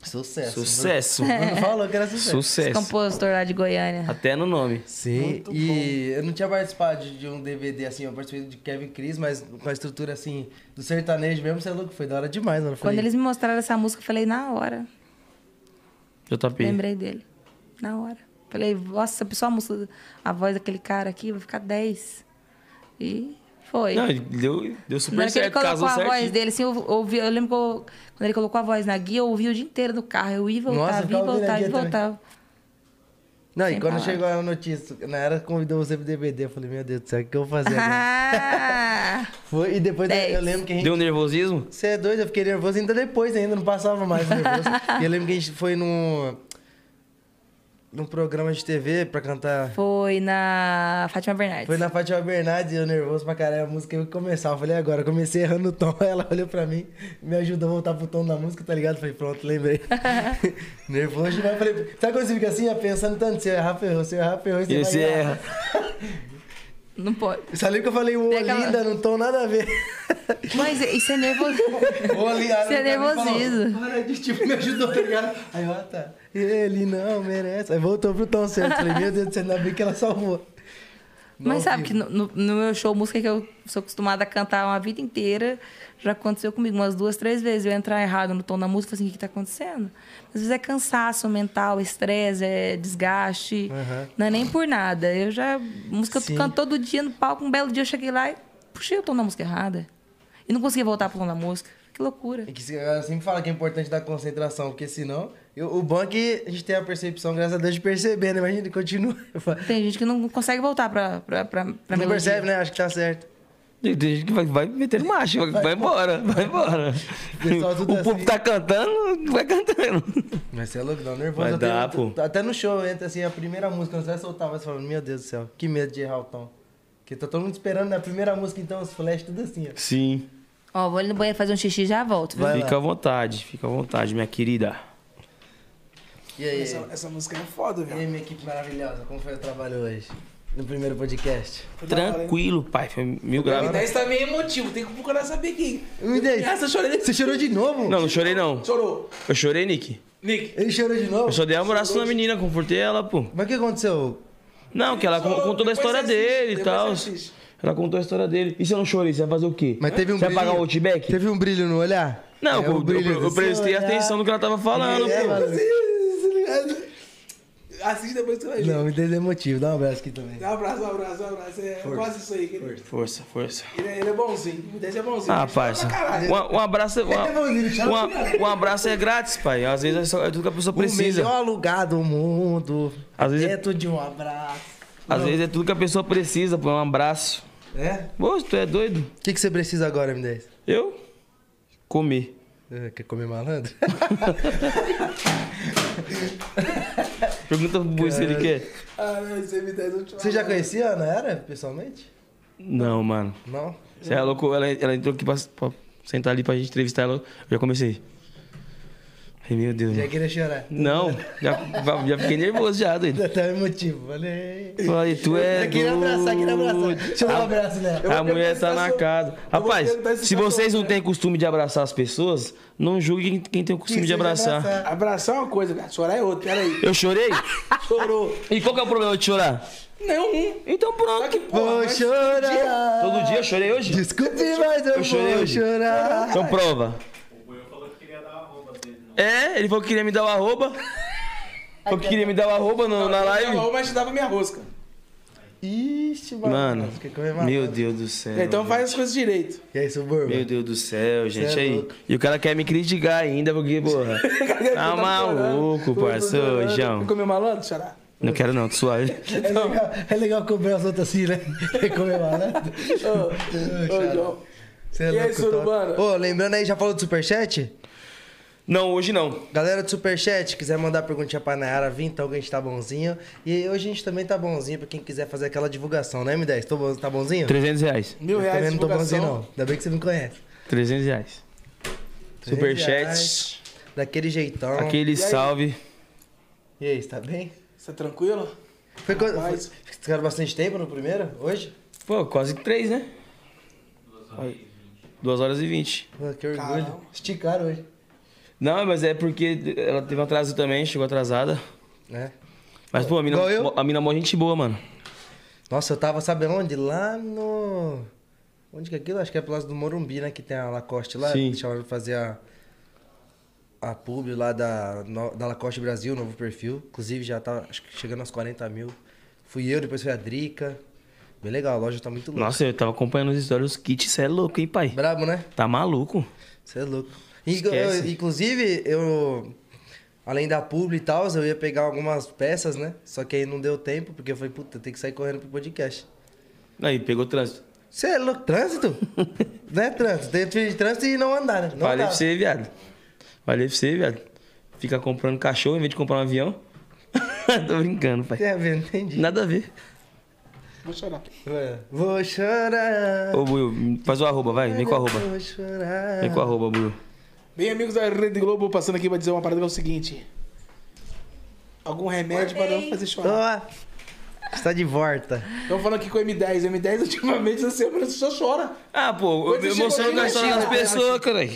Sucesso. Sucesso. O Bruno falou que era sucesso. Sucesso. compositor lá de Goiânia. Até no nome. Sim, e eu não tinha participado de, de um DVD assim, eu participei de Kevin Cris, mas com a estrutura assim, do sertanejo mesmo, você é louco, foi da hora demais, mano. Eu Quando falei, eles me mostraram essa música, eu falei, na hora. JP. Lembrei dele. Na hora. Falei, nossa, se a pessoa a música, a voz daquele cara aqui, vai ficar 10. E foi. Não, deu, deu super que ele certo, colocou casou a voz dele, assim, eu ouvi, eu lembro que eu- quando ele colocou a voz na guia, eu ouvi o dia inteiro no carro. Eu ia e Nossa, ia e ficava ouvindo a voltava, guia e também. voltava. Não, e Sem quando palavras. chegou a notícia, na era convidou você pro DVD, eu falei, meu Deus do céu, o que eu vou fazer? Ah, Foi, e depois Dez. eu lembro que a gente. Deu um nervosismo? Você é doido, eu fiquei nervoso ainda depois, ainda não passava mais nervoso. e eu lembro que a gente foi num. Num programa de TV pra cantar. foi na Fátima Bernardes. Foi na Fátima Bernardes, eu nervoso pra caralho, a música eu ia começar. Eu falei, agora, eu comecei errando o tom. Ela olhou pra mim, me ajudou a voltar pro tom da música, tá ligado? Falei, pronto, lembrei. nervoso demais. Falei, sabe quando você fica assim, ó, pensando tanto, se eu errar, ferrou, se eu errar, ferrou, você E vai você errar. erra. Não pode. Lembra que eu falei, ô, Tem aquela- linda, não tom nada a ver. Mas isso é nervoso. Ô, linda, Isso é nervosismo. Para de, tipo, me ajudou, tá ligado? Aí, ó, tá. Ele não merece. Aí voltou pro tom certo. Falei, meu Deus do céu, ainda bem que ela salvou. Mas sabe que no, no- meu show, música que eu sou acostumada a cantar uma vida inteira, já aconteceu comigo umas duas, três vezes. Eu entrar errado no tom da música, assim, o que, que tá acontecendo? Às vezes é cansaço mental, estresse, é desgaste. Aham. Não é nem por nada. Eu já. Música eu Sim. canto todo dia no palco. Um belo dia eu cheguei lá e puxei o tom da música errada. E não consegui voltar pro tom da música. Que loucura. É que sempre fala que é importante dar concentração, porque senão. eu- o bom é que a gente tem a percepção, graças a Deus, de perceber, né? Imagina, continua. Tem gente que não consegue voltar pra, pra, pra, pra Não melodia. percebe, né? Acho que tá certo. Tem gente que vai, vai meter marcha, vai, vai embora, vai embora. Pessoal, tudo o público assim. tá cantando, vai cantando. Mas você é louco, dá um nervoso. Vai tenho- dar, pô. Até no show, entra assim, a primeira música, quando você vai soltar, você fala, meu Deus do céu, que medo de errar o tom. Porque tá todo mundo esperando na primeira música, então os flash tudo assim, ó. Sim. Ó, vou ali no banheiro fazer um xixi e já volto. viu? Vai lá. fica à vontade, fica à vontade, minha querida. E aí? Essa, essa música é foda, E viu? aí, minha equipe maravilhosa, como foi o trabalho hoje? No primeiro podcast? Tranquilo, pai. Foi mil O graus. M10 tá meio emotivo, tem que procurar saber quem. Me dei. Essa eu chorei. Você chorou de novo? Não, não chorei não. Chorou. Eu chorei, Nick. Nick. Ele chorou de novo? Eu só dei um abraço na menina, confortei ela, pô. Mas o que aconteceu? Não, que ela Chorou, contou da história você assiste, dele e tal. você assiste. Ela contou a história dele. E se eu não chorei, você vai fazer o quê? Mas teve um Você vai pagar o outback? Teve um brilho no olhar? Não, É, eu, o eu- brilho eu do prestei seu atenção no que ela tava falando, É, pô. mano. Assiste depois que você vai ver. Não, me dei emotivo. Dá um abraço aqui também. Dá um abraço, um abraço, um abraço. É quase isso aí. que Ele, Força, força. ele, é, ele é bonzinho. O Dez é bonzinho. Ah, parça. Um, um abraço, um, um- um abraço é grátis, pai. Às vezes é, só- é tudo que a pessoa O precisa. melhor lugar do mundo. Às vezes é- dentro de um abraço. Às vezes é tudo que a pessoa precisa, pô. Um abraço. É? Pô, tu é doido? O que, que você precisa agora, M10? Eu? Comer. É, Quer comer malandro? Pergunta pro Bui se ele quer. Ah, não, esse M10 eu te Você já conhecia a Ana Era, pessoalmente? Não, mano. Não? Você é louco? Ela, ela entrou aqui pra, pra sentar ali pra gente entrevistar ela. Eu já comecei. Ai, meu Deus. Já queria chorar. Não, já, já fiquei nervoso já, doido. Tá emotivo. Falei. Falei, tu é Eu queria abraçar, queria abraçar. Deixa eu dar um abraço vou A mulher tá na casa. Rapaz, se vocês não têm costume de abraçar as pessoas, não julguem quem tem o costume de abraçar. Abraçar é uma coisa, cara. Chorar é outra. Pera aí. Eu chorei? Chorou. E qual que é o problema de chorar? Nenhum. Então Só que, pronto. porra, Vou chorar. Todo dia eu chorei hoje? Desculpe, mas eu, Eu chorei vou hoje. chorar. Então prova. É, ele falou que queria me dar o arroba. Falou que queria me dar o arroba no- na live. Eu mas te dava minha rosca. Ixi, mano. Mano, meu. Deus do céu. Então faz as coisas direito. E aí, Suburba? Meu Deus do céu, gente. é aí. louco. E o cara quer me criticar ainda, porque, porra. Tá maluco, parceiro, João. Ficou meu malandro, chorar? Não quero não, tô suave. É legal, é legal cobrar outras assim, né? Comer malandro. Ô, João. Você é E aí, louco. Surubano? Ô, lembrando aí, já falou do Superchat? Não, hoje não. Galera do Superchat, quiser mandar perguntinha pra Nayara vir, então que a gente tá bonzinho. E hoje a gente também tá bonzinho pra quem quiser fazer aquela divulgação, né, M10? Tô bom- tá bonzinho? 300 reais. Mil Eu reais também de não tô bonzinho, não. Ainda bem que você me conhece. 300 reais. 300 Superchat. reais, Daquele jeitão. Aquele E aí? salve. E aí, você tá bem? Você tá tranquilo? Foi quando. Foi, Rapaz. ficaram bastante tempo no primeiro? Hoje? Pô, quase três, né? Duas horas e vinte. Pô, que orgulho. Caramba. Esticaram hoje. Não, mas é porque ela teve um atraso também, chegou atrasada. Né? Mas, pô, a mina, eu? a mina é mó gente boa, mano. Nossa, eu tava, sabe onde? Lá no. Onde que é aquilo? Acho que é pro lado do Morumbi, né? Que tem a Lacoste lá. Sim. Chamaram pra fazer a. A pub lá da, da Lacoste Brasil, novo perfil. Inclusive já tá acho que chegando aos 40 mil. Fui eu, depois foi a Drica. Bem legal, a loja tá muito louca. Nossa, eu tava acompanhando os stories, os kits, cê é louco, hein, pai? Brabo, né? Tá maluco? Você é louco. Esquece. inclusive, eu. Além da publi e tal, eu ia pegar algumas peças, né? Só que aí não deu tempo, porque eu falei, puta, tem que sair correndo pro podcast. Aí, pegou trânsito. Você é louco? Trânsito? não é trânsito. Tem de trânsito e não andar, né? Não dá. pra você, viado. Falei pra você, viado. Fica comprando cachorro em vez de comprar um avião. Tô brincando, pai. Tem a ver, não entendi. Nada a ver. Vou chorar. Ué, Vou chorar. Ô, Buiu, faz o arroba, vai. Vem com o arroba. Vou chorar. Vem com o arroba, Buiu. Bem, amigos da Rede Globo, passando aqui pra dizer uma parada que é o seguinte. Algum remédio para não fazer chorar. Ó, está de volta. Estamos falando aqui com o M10. O M10 ultimamente essa semana só chora. Ah, pô, Quando eu emociono com das pessoas, caralho.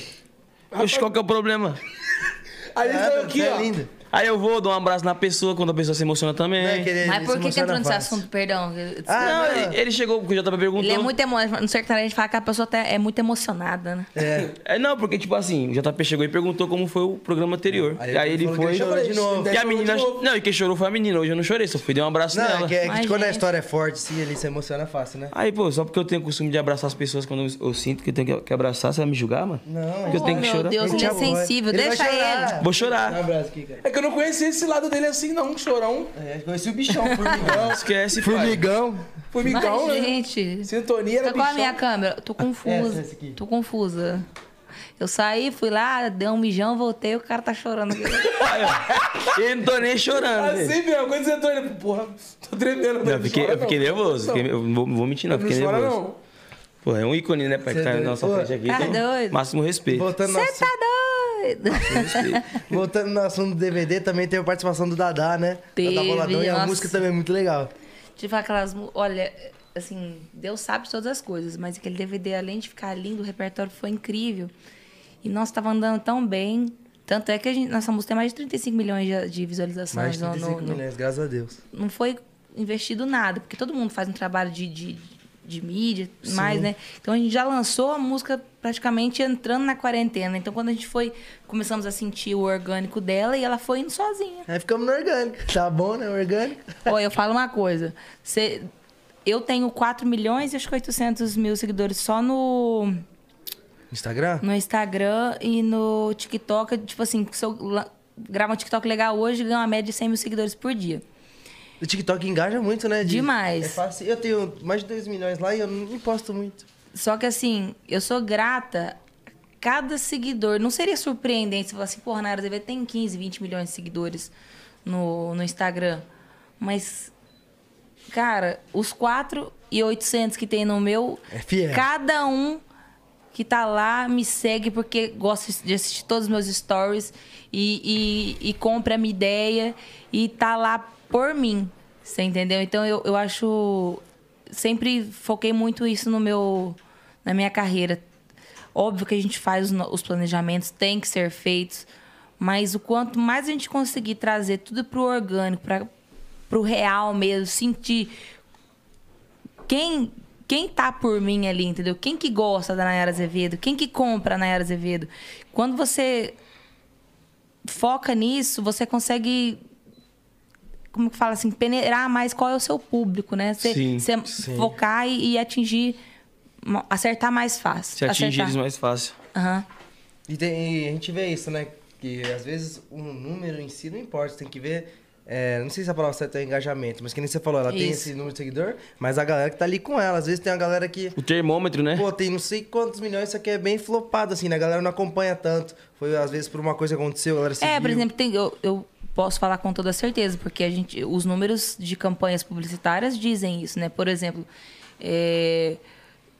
Oxe, qual que é o problema? Aí ele Nada, saiu aqui, você é ó. lindo. Aí eu vou, dou um abraço na pessoa quando a pessoa se emociona também. Não é que ele- Mas ele por se que, que emociona entrou nesse fácil. assunto? Perdão. Ah, não, não. ele, ele chegou, porque o JP perguntou. Ele é muito emocionado. No sertanejo a gente fala que a pessoa tá- é muito emocionada, né? É. É, não, porque, tipo assim, o JP chegou e perguntou como foi o programa anterior. Aí Aí, ele falou que foi. ele chorou de novo. E a Chorou menina. de novo. Não, e quem chorou foi a menina. Hoje eu não chorei, só fui dar um abraço Não, nela. é que, é que Mas, quando a gente. história é forte, sim, ele se emociona fácil, né? Aí, pô, só porque eu tenho o costume de abraçar as pessoas quando eu, eu sinto que eu tenho que, que abraçar, você vai me julgar, mano? Não, Porque eu tenho que meu chorar. Deus, Ele é sensível. Vai Deixa chorar. ele. Vou chorar. Um abraço aqui, cara. É que eu não conheci esse lado dele assim, não, chorão. É, conheci o bichão, formigão. Esquece, pai. formigão. Formigão, Mas, né? gente. Sintonia era Tá com a bichão. minha câmera? Tô confusa. Essa, essa. Tô confusa. Eu saí, fui lá, dei um mijão, voltei, o cara tá chorando. Eu não tô nem chorando. velho. Assim mesmo, quando você tô ele, porra, tô tremendo. Não, eu fiquei, chora eu fiquei não. nervoso. Fiquei- eu não vou, não vou mentir, não. Não Fiquei chora nervoso. não. Pô, é um ícone, né, pai? Que tá na doido. nossa frente aqui. tá então, doido? Máximo respeito. Você tá doido? Voltando no assunto do DVD, também teve a participação do Dadá, né? Teve, Dadá Boladão, e a música também é muito legal. Falar aquelas. Olha, assim, Deus sabe todas as coisas, mas aquele DVD, além de ficar lindo, o repertório foi incrível. E nós tava andando tão bem. Tanto é que a gente, nossa música tem mais de 35 milhões de, de visualizações. Mais de no- 35 no- no- milhões, graças a Deus. não foi investido nada, porque todo mundo faz um trabalho de, de, de mídia, mais, né? Então a gente já lançou a música praticamente entrando na quarentena. Então quando a gente foi, começamos a sentir o orgânico dela e ela foi indo sozinha. Aí ficamos no orgânico. Tá bom, né? Orgânico. Olha, eu falo uma coisa. Cê, eu tenho 4 milhões e acho que 800 mil seguidores só no, Instagram? no Instagram e no TikTok. Tipo assim, se eu gravar um TikTok legal hoje, ganho uma média de 100 mil seguidores por dia. O TikTok engaja muito, né? de- Demais. É fácil. Eu tenho mais de 2 milhões lá e eu não posto muito. Só que assim, eu sou grata a cada seguidor. Não seria surpreendente se falar assim, porra, Nara TV tem 15, 20 milhões de seguidores no, no Instagram. Mas, cara, os 4 e 800 que tem no meu, É fiel. cada um que tá lá, me segue porque gosta de assistir todos os meus stories e, e, e compra a minha ideia e tá lá por mim. Você entendeu? Então eu, eu acho. Sempre foquei muito isso no meu, na minha carreira. Óbvio que a gente faz os, planejamentos, tem que ser feitos, mas o quanto mais a gente conseguir trazer tudo pro orgânico, para pro real mesmo, sentir quem quem tá por mim ali, entendeu? Quem que gosta da Nayara Azevedo? Quem que compra a Nayara Azevedo? Quando você foca nisso, você consegue como que fala assim, peneirar mais qual é o seu público, né? Você, Sim, você sim. focar e, e atingir acertar mais fácil. Se atingir acertar. eles mais fácil. Aham. E, tem- e a gente vê isso, né? Que às vezes o número em si não importa, você tem que ver. é, não sei se a palavra certa é engajamento, mas que nem você falou, ela tem Isso. esse número de seguidor, mas a galera que tá ali com ela. Às vezes tem uma galera que. O termômetro, né? Pô, tem não sei quantos milhões, isso aqui é bem flopado, assim, né? A galera não acompanha tanto. Foi, às vezes, por uma coisa que aconteceu, a galera É, por seguiu. exemplo, tem, eu, eu posso falar com toda certeza, porque a gente, os números de campanhas publicitárias dizem isso, né? Por exemplo, é,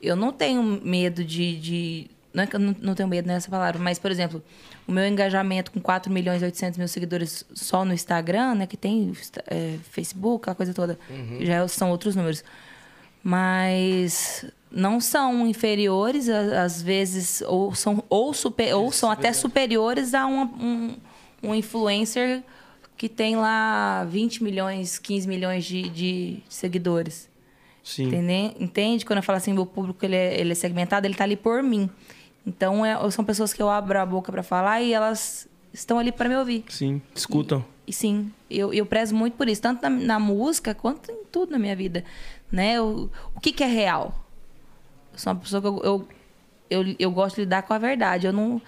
eu não tenho medo de, de- Não é que eu não, tenho medo nessa palavra, mas, por exemplo, o meu engajamento com 4 milhões e 800 mil seguidores só no Instagram, né? Que tem é, Facebook, aquela coisa toda, já são outros números. Mas não são inferiores, a- às vezes, ou são, ou super, ou são até superiores a uma- um, um influencer que tem lá 20 milhões, 15 milhões de, de seguidores. Sim. Entende? Entende? Quando eu falo assim, meu público ele é, ele é segmentado, ele tá ali por mim. Então, é- são pessoas que eu abro a boca para falar e elas estão ali para me ouvir. Sim. Escutam. E sim, eu, eu prezo muito por isso, tanto na, na música quanto em tudo na minha vida. Né? O, o que, que é real? Eu sou uma pessoa que eu, eu, eu, eu gosto de lidar com a verdade. Eu não,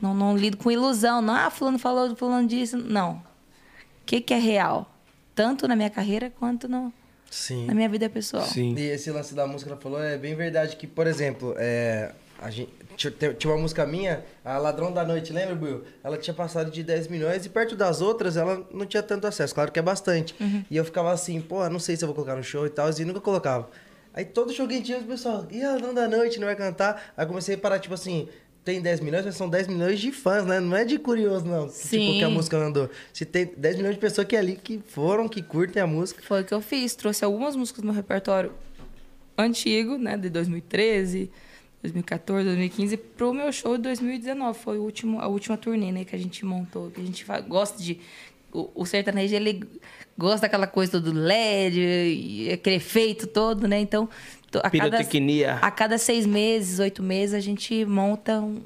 não, não lido com ilusão. Não, ah, fulano falou, fulano disse. Não. O que, que é real? Tanto na minha carreira quanto no, Sim. na minha vida pessoal. Sim. E esse lance da música que ela falou é bem verdade que, por exemplo, é, a gente, tinha, uma música minha, a Ladrão da Noite, lembra, Buiu? Ela tinha passado de 10 milhões e perto das outras ela não tinha tanto acesso, claro que é bastante. E eu ficava assim, pô, não sei se eu vou colocar no show e tal, e nunca colocava. Aí todo show que tinha, o pessoal, e a Ladrão da Noite, não vai cantar? Aí comecei a parar, tipo assim, tem 10 milhões, mas são 10 milhões de fãs, né? Não é de curioso, não. Tipo, Sim. que a música andou. Se tem 10 milhões de pessoas que é ali que foram, que curtem a música. Foi o que eu fiz. Trouxe algumas músicas do meu repertório antigo, né? De 2013, 2014, 2015, pro meu show de 2019. Foi o último, a última turnê, né? Que a gente montou. Que a gente gosta de... O, o sertanejo, ele gosta daquela coisa do LED, e aquele efeito todo, né? Então, a cada, a cada seis meses, oito meses, a gente monta um,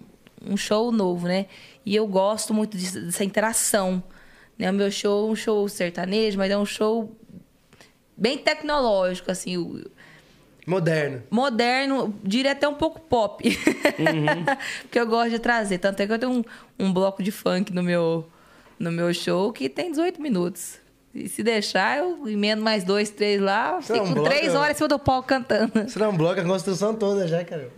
um show novo, né? E eu gosto muito disso- dessa interação. Né? O meu show é um show sertanejo, mas é um show bem tecnológico, assim, Moderno. moderno, diria até um pouco pop. Porque eu gosto de trazer. Tanto é que eu tenho um, um bloco de funk no meu, no meu show que tem 18 minutos. E se deixar, eu emendo mais dois, três lá, é um fico bloco, três é? horas em cima do palco cantando. Isso não é um bloco, é a construção toda já, cara.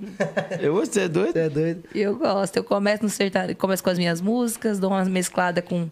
Eu vou ser doido. Você é doido. Eu gosto. Eu começo no sertanejo, começo com as minhas músicas, dou uma mesclada com,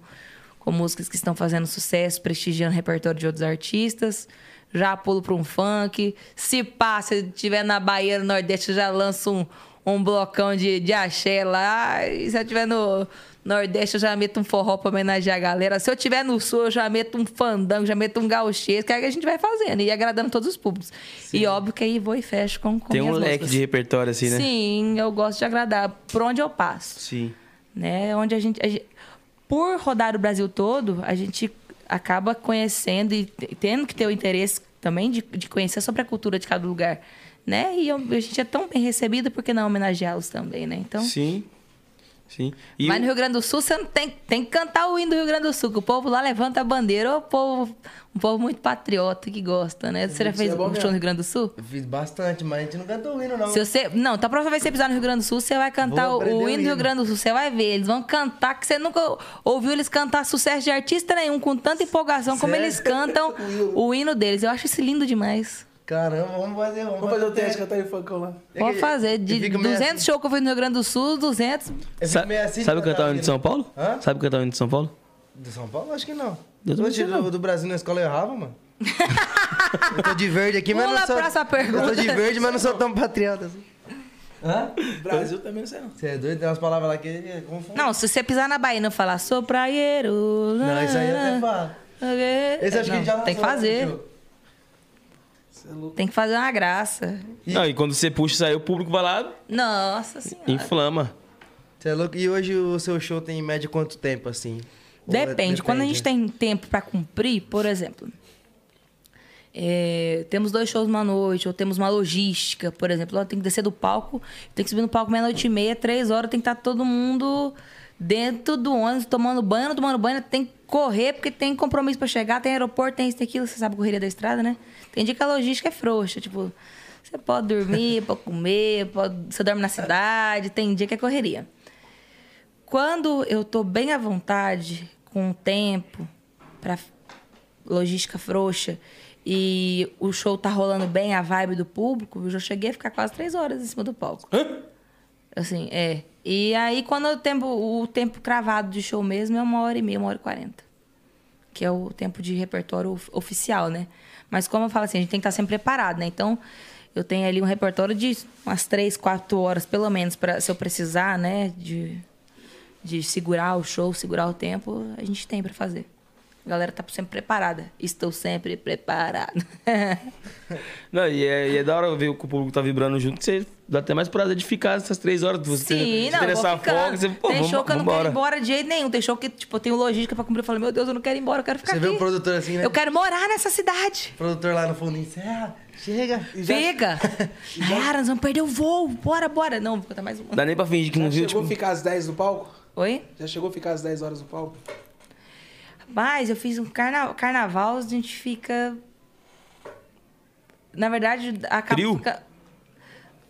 com músicas que estão fazendo sucesso, prestigiando o repertório de outros artistas. Já pulo para um funk. Se passa, se tiver na Bahia, no Nordeste, eu já lanço um, um blocão de, de axé lá. E se eu tiver no Nordeste, eu já meto um forró para homenagear a galera. Se eu tiver no Sul, eu já meto um fandango, já meto um gauchês, que é o que a gente vai fazendo e agradando todos os públicos. E óbvio que aí vou e fecho com, com Tem um leque músicas. de repertório assim, né? Sim, eu gosto de agradar por onde eu passo Sim. né? Onde a gente, a gente- por rodar o Brasil todo, a gente acaba conhecendo e te- tendo que ter o interesse também de, de conhecer sobre a cultura de cada lugar, né? E eu- a gente é tão bem recebido, por que não homenageá-los também, né? Então, Sim. Sim. E o- no Rio Grande do Sul, você não tem, tem que cantar o hino do Rio Grande do Sul, que o povo lá levanta a bandeira, o povo, um povo muito patriota que gosta, né? Você já fez é um show no Rio Grande do Sul? Eu fiz bastante, mas a gente não cantou o hino, não. Se você, não, então a próxima vez que você pisar no Rio Grande do Sul, você vai cantar Vou o, aprender o o hino do Rio hino. Grande do Sul. Você vai ver. Eles vão cantar que você nunca ouviu eles cantar sucesso de artista nenhum, com tanta empolgação como Sério? eles cantam o hino deles. Eu acho isso lindo demais. Caramba, vamos fazer, vamos, Vamos fazer o teste, cantar em funkão lá. É Pode que fazer. De fico meio 200 assim. shows que eu fui no Rio Grande do Sul, 200. Eu fico Sa- meio assim sabe cantar o hino de hino. São Paulo? Hã? Sabe cantar o hino de São Paulo? Do São Paulo? Acho que não. Eu Hoje não. do, do Brasil na escola eu errava, mano. eu tô de verde aqui, mas Pula não sou... a próxima pergunta. Eu tô de verde, mas não sou tão patriota assim. Hã? Brasil também não sei não. Você é doido? Tem umas palavras lá que é confundo. Não, se você pisar na Bahia e não falar sou praieiro. Não, isso aí eu até falo. Esse acho que a gente já Não, Tem que né, fazer. no show. Você é louco. Tem que fazer uma graça. Não, e quando você puxa isso aí, o público vai lá Nossa senhora. inflama. Você é louco? E hoje o seu show tem em média quanto tempo, assim? Ou é- Depende. Quando a gente tem tempo pra cumprir, por exemplo, é, temos dois shows numa noite, ou temos uma logística, por exemplo, tem que descer do palco, tem que subir no palco meia-noite e meia, três horas, tem que estar todo mundo dentro do ônibus, tomando banho, não tomando banho, tem que correr, porque tem compromisso pra chegar, tem aeroporto, tem isso, tem aquilo, você sabe a correria da estrada, né? Tem dia que a logística é frouxa, tipo, você pode dormir, pode comer, pode, você dorme na cidade, tem dia que é correria. Quando eu tô bem à vontade, com o tempo, pra logística frouxa, e o show tá rolando bem, a vibe do público, eu já cheguei a ficar quase três horas em cima do palco. Assim, é. E aí, quando o tempo, o tempo cravado de show mesmo é uma hora e meia, uma hora e quarenta. Que é o tempo de repertório of- oficial, né? Mas como eu falo assim, a gente tem que estar sempre preparado, né? Então, eu tenho ali um repertório de umas três, quatro horas, pelo menos, para se eu precisar, né? De, de segurar o show, segurar o tempo, a gente tem para fazer. A galera tá sempre preparada. Estou sempre preparado. Não, e é, e é da hora ver que o público tá vibrando junto, você dá até mais prazer de ficar essas três horas. Você Sim, tem, não, tem eu vou essa ficando. folga, você, pô, Tem vamos, show que eu não vambora. quero ir embora de jeito nenhum. Tem show que, tipo, eu tenho logística pra cumprir. Eu falo, meu Deus, eu não quero ir embora, eu quero ficar Você aqui. vê o produtor assim, né? Eu quero morar nessa cidade. O produtor lá no fundinho, Serra, chega. Fica. Nayara, nós vamos perder o voo. Bora, bora. Não, vou contar mais uma. Dá nem pra fingir que Já não viu, chegou tipo... a ficar às 10 no palco? Oi? Já chegou a ficar às 10 horas no palco? Mas eu fiz um carna... carnaval, a gente fica. Na verdade, acaba. Trio? Fica...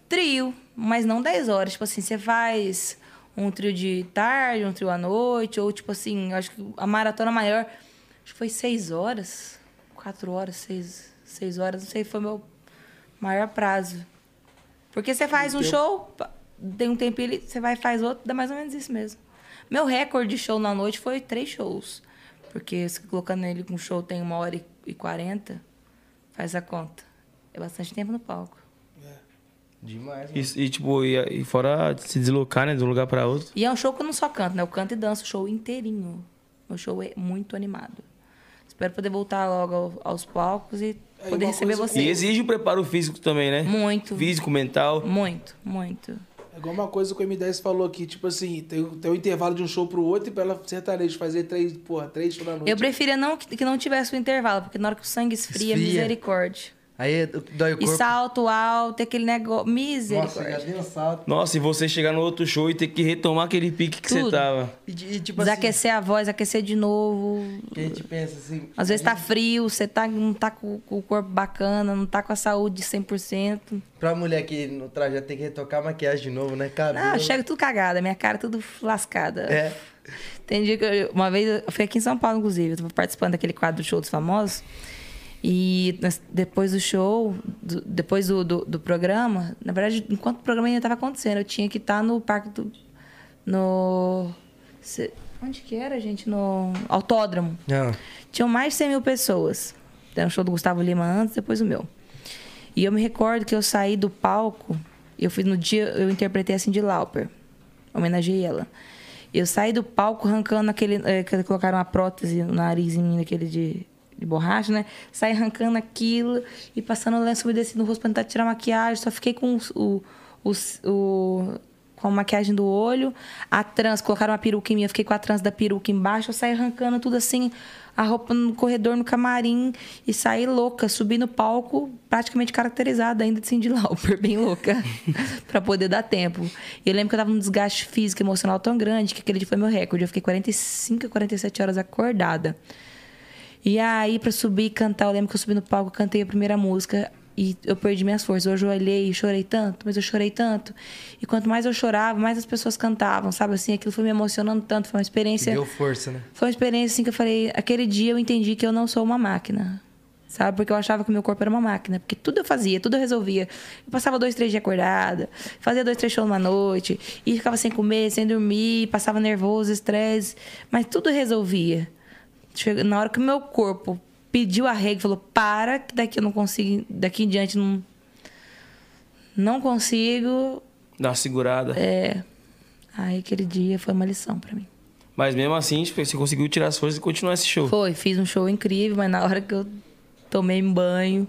Trio, mas não 10 horas. Tipo assim, você faz um trio de tarde, um trio à noite, ou tipo assim, acho que a maratona maior, acho que foi 6 horas. 4 horas, 6, 6 horas, não sei, foi meu maior prazo. Porque você faz um show, tem um tempinho ali, você vai e faz outro, dá mais ou menos isso mesmo. Meu recorde de show na noite foi três shows. Porque se colocando ele com show tem uma hora e- e quarenta, faz a conta. É bastante tempo no palco. Demais, mano. E, e, tipo, e, e fora de se deslocar, né, de um lugar pra outro. E é um show que eu não só canto, né? Eu canto e danço o show inteirinho. Meu show é muito animado. Espero poder voltar logo ao- aos palcos e É poder receber coisa- E vocês. exige o preparo físico também, né? Muito. Físico, mental. Muito, muito. É igual uma coisa que o M10 falou aqui, tipo assim, tem, tem um intervalo de um show pro outro e pra ela sertanejo fazer três, porra, três shows na noite. Eu preferia não, que que não tivesse o intervalo, porque na hora que o sangue esfria, Esfria. misericórdia. Aí dói o E corpo. salto alto, aquele negócio. Nossa, Misericórdia. já deu um salto. Nossa, e você chegar no outro show e ter que retomar aquele pique que você Tudo. tava. E, e, tipo assim, Desaquecer a voz, aquecer de novo. que a gente pensa assim... Às vezes tá frio, você tá, não tá com, com o corpo bacana, não tá com a saúde 100%. Pra mulher que no trajeto tem que retocar a maquiagem de novo, né, cara? Não, chega tudo cagada, minha cara tudo lascada. É. Tem dia que eu, uma vez, eu fui aqui em São Paulo, inclusive, eu tava participando daquele quadro do show dos famosos. E depois do show, do- depois do, do, do programa, na verdade, enquanto o programa ainda estava acontecendo, eu tinha que estar no parque do. No. se- Onde que era, gente? No autódromo. Não. Tinham mais de 100 mil pessoas. Tem o show do Gustavo Lima antes, depois o meu. E eu me recordo que eu saí do palco, eu fui no dia, eu interpretei a Cindy Lauper, homenageei ela. Eu saí do palco arrancando aquele, que colocaram uma prótese no nariz em mim, aquele de, de borracha, né? Saí arrancando aquilo e passando o lenço umedecido no rosto pra tentar tirar a maquiagem. Só fiquei com o, os- o, com a maquiagem do olho. A trans, colocaram uma peruca em mim, eu fiquei com a trans da peruca embaixo. Eu saí arrancando tudo assim, a roupa no corredor, no camarim. E saí louca, subi no palco, praticamente caracterizada ainda de Cindy Lauper, bem louca. pra poder dar tempo. E eu lembro que eu tava num desgaste físico e emocional tão grande que aquele dia foi meu recorde. Eu fiquei 45 a 47 horas acordada. E aí, pra subir e cantar, eu lembro que eu subi no palco, cantei a primeira música e eu perdi minhas forças. Eu ajoelhei e chorei tanto, mas eu chorei tanto. E quanto mais eu chorava, mais as pessoas cantavam, sabe assim? Aquilo foi me emocionando tanto, foi uma experiência. Deu força, né? Foi uma experiência assim que eu falei, aquele dia eu entendi que eu não sou uma máquina. Sabe? Porque eu achava que o meu corpo era uma máquina. Porque tudo eu fazia, tudo eu resolvia. Eu passava dois, três dias acordada, fazia dois, três shows numa noite, e ficava sem comer, sem dormir, passava nervoso, estresse. Mas tudo resolvia. Na hora que o meu corpo pediu arrego, falou: para, que daqui eu não consigo, daqui em diante não. Não consigo. Dá uma segurada. É. Aí aquele dia foi uma lição pra mim. Mas mesmo assim, tipo, você conseguiu tirar as forças e continuar esse show. Foi, fiz um show incrível, mas na hora que eu tomei um banho,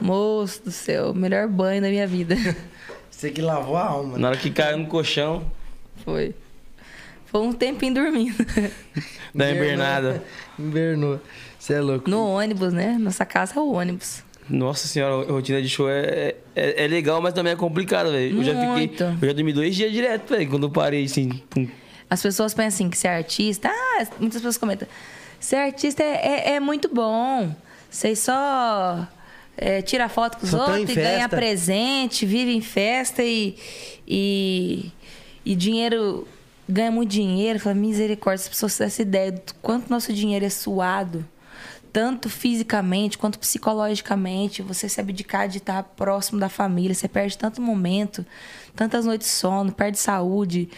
moço do céu, o melhor banho da minha vida. Você que lavou a alma. Na hora que caiu no colchão, Foi. Foi um tempinho dormindo. da invernada. Invernou. Você é louco. No ônibus, né? Nossa casa é o ônibus. Nossa senhora, a rotina de show é, é, é legal, mas também é complicado, velho. Eu já fiquei. Eu já dormi dois dias direto, velho, quando eu parei, assim. pum. As pessoas pensam assim que ser artista. Ah, muitas pessoas comentam. Ser artista é, é, é muito bom. Vocês só é, tira foto com os Só em outros e ganha presente, vive em festa e, e, e dinheiro. Ganha muito dinheiro. Fala, misericórdia, se as pessoas tivessem ideia do quanto nosso dinheiro é suado. Tanto fisicamente quanto psicologicamente. Você se abdicar de estar próximo da família. Você perde tanto momento, tantas noites de sono, perde saúde.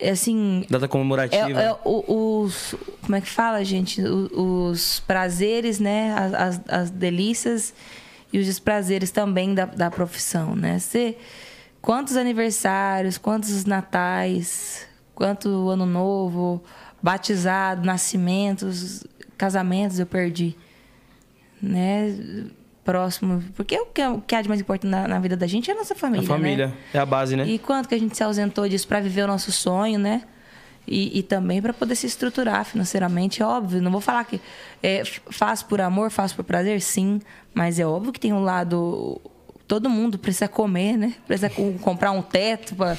É, Assim, Data é, comemorativa. é o- os. Como é que fala, gente? O- Os prazeres, né? As, as- as delícias e os desprazeres também da, da profissão, né? Você, quantos aniversários, quantos natais, quanto ano novo, batizado, nascimentos, casamentos eu perdi, né? Próximo. Porque o que, é- o que há de mais importante na, na vida da gente é a nossa família. a família. Né? É a base, né? E quanto que a gente se ausentou disso para viver o nosso sonho, né? E, e também para poder se estruturar financeiramente, é óbvio. Não vou falar que é, por amor, faço por prazer, sim. Mas é óbvio que tem um lado. Todo mundo precisa comer, né? Precisa co- comprar um teto para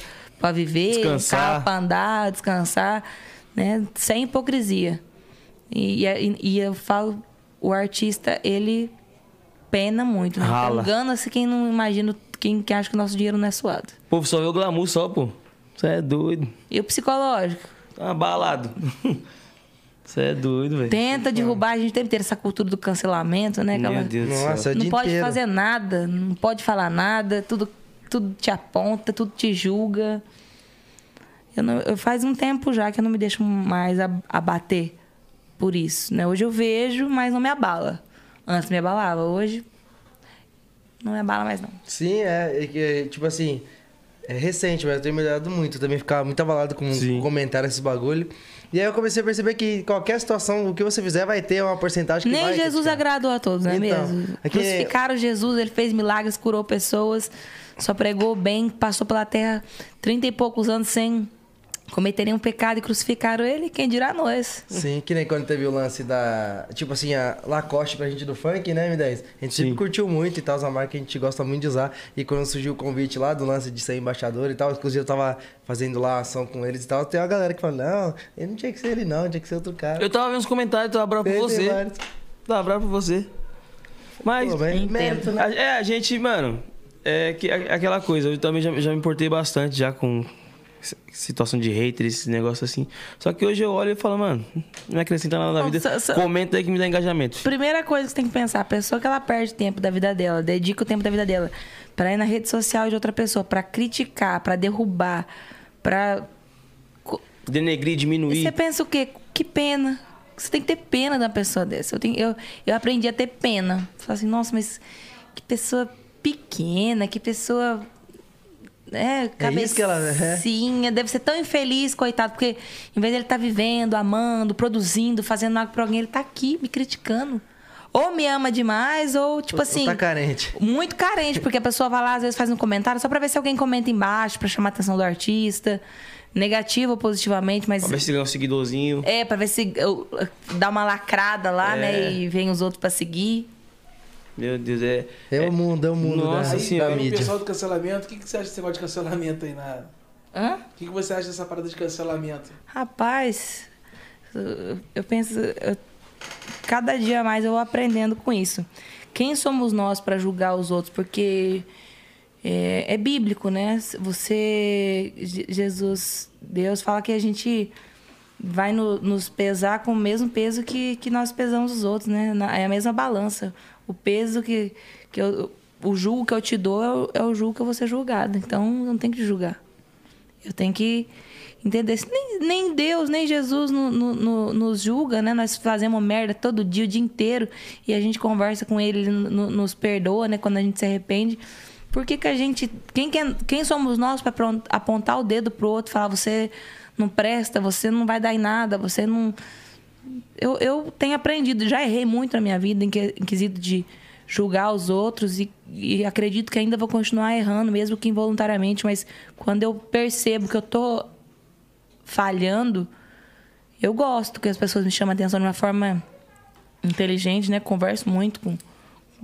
viver, Descansar. um carro para andar, descansar, né? Sem hipocrisia. E, e, e eu falo, o artista, ele pena muito. Né? Engana-se quem não imagina, quem, quem acha que o nosso dinheiro não é suado. O povo só vê o glamour só, pô. Você é doido. E o psicológico? Tá abalado. Você é doido, velho. Tenta derrubar a gente tem que ter essa cultura do cancelamento, né? Meu Deus do Nossa, é o não dia pode inteiro. fazer nada, não pode falar nada, tudo, tudo te aponta, tudo te julga. Eu, não, eu faz um tempo já que eu não me deixo mais ab- abater por isso, né? Hoje eu vejo, mas não me abala. Antes me abalava, hoje não me abala mais não. Sim, é, é que, é, tipo assim, é recente, mas eu tenho melhorado muito. Eu também ficava muito abalado com Sim. comentários, esses bagulho. E aí eu comecei a perceber que qualquer situação, o que você fizer, vai ter uma porcentagem que Nem vai Jesus criticar. agradou a todos, não é Então, mesmo? é que- Crucificaram Jesus, ele fez milagres, curou pessoas, só pregou bem, passou pela terra trinta e poucos anos sem cometer nenhum pecado e crucificaram ele, quem dirá nós. Sim, que nem quando teve o lance da. Tipo assim, a Lacoste pra gente do funk, né, M10? A gente sempre Sim. curtiu muito e tal, uma marca que a gente gosta muito de usar. E quando surgiu o convite lá do lance de ser embaixador e tal, inclusive eu tava fazendo lá ação com eles e tal, tem uma galera que fala: não, ele não tinha que ser ele, não, tinha que ser outro cara. Eu tava vendo os comentários, tava bravo por você. vários. Tava bravo por você. Mas. Pô, mas Entendo. né? a- É, a gente, mano. É que, é aquela coisa, eu também já, já me importei bastante já com situação de haters, esse negócio assim. Só que hoje eu olho e falo, mano, não acrescenta nada na Não, vida. só- só- Comenta aí que me dá engajamento. Primeira coisa que você tem que pensar, a pessoa que ela perde tempo da vida dela, dedica o tempo da vida dela pra ir na rede social de outra pessoa, pra criticar, pra derrubar, pra Denegrir, E diminuir. você pensa o quê? Que pena. Você tem que ter pena da pessoa dessa. Eu, tenho, eu, eu aprendi a ter pena. Falar assim, nossa, mas que pessoa pequena, que pessoa. É, isso que ela- é. cabecinha, deve ser tão infeliz, coitado, porque em vez dele estar vivendo, amando, produzindo, fazendo algo pra alguém, ele tá aqui me criticando. Ou me ama demais, ou tipo Ou- ou assim. tá carente. Muito carente, porque a pessoa vai lá, às vezes faz um comentário só pra ver se alguém comenta embaixo, pra chamar a atenção do artista. Negativo ou positivamente, mas. Pra ver se ganha um seguidorzinho. É, pra ver se eu, dá uma lacrada lá, É. né? E vem os outros pra seguir. Meu Deus, é. É o mundo, é o mundo Nossa da, Aí, senhora. da aí o mídia. pessoal do cancelamento, o que, que você acha desse negócio de cancelamento aí na. Hã? O que, que você acha dessa parada de cancelamento? Rapaz, eu- penso. eu- cada dia mais eu vou aprendendo com isso. Quem somos nós pra julgar os outros? Porque é, é bíblico, né? Você, Je- Jesus, Deus fala que a gente vai no- nos pesar com o mesmo peso que, que nós pesamos os outros, né? Na- É a mesma balança. O peso que, que eu, o julgo que eu te dou é o, é o julgo que eu vou ser julgado. Então, não tenho que julgar. Eu tenho que entender. Nem, nem Deus, nem Jesus no- no- no- nos julga, né? Nós fazemos merda todo dia, o dia inteiro. E a gente conversa com Ele, Ele no- nos perdoa, né? Quando a gente se arrepende. Por que, que a gente. Quem, quem, somos nós para apontar o dedo pro outro falar, você não presta, você não vai dar em nada, você não. Eu, eu tenho aprendido, já errei muito na minha vida em, que, em quesito de julgar os outros e, e acredito que ainda vou continuar errando, mesmo que involuntariamente, mas quando eu percebo que eu tô falhando, eu gosto que as pessoas me chamem a atenção de uma forma inteligente, né? Converso muito com,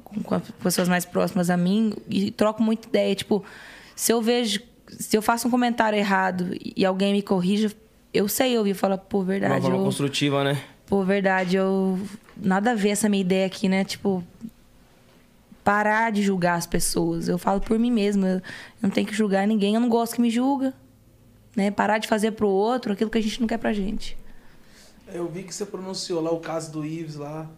com, com as pessoas mais próximas a mim e troco muita ideia. Tipo, se eu vejo, se eu faço um comentário errado e alguém me corrige, eu sei ouvir e falo, pô, verdade. Uma forma eu, construtiva, né? Pô, verdade, eu. Nada a ver essa minha ideia aqui, né? Tipo, parar de julgar as pessoas. Eu falo por mim mesma. Eu não tenho que julgar ninguém. Eu não gosto que me julga. Né? Parar de fazer pro outro aquilo que a gente não quer pra gente. Eu vi que você pronunciou lá o caso do Ives lá.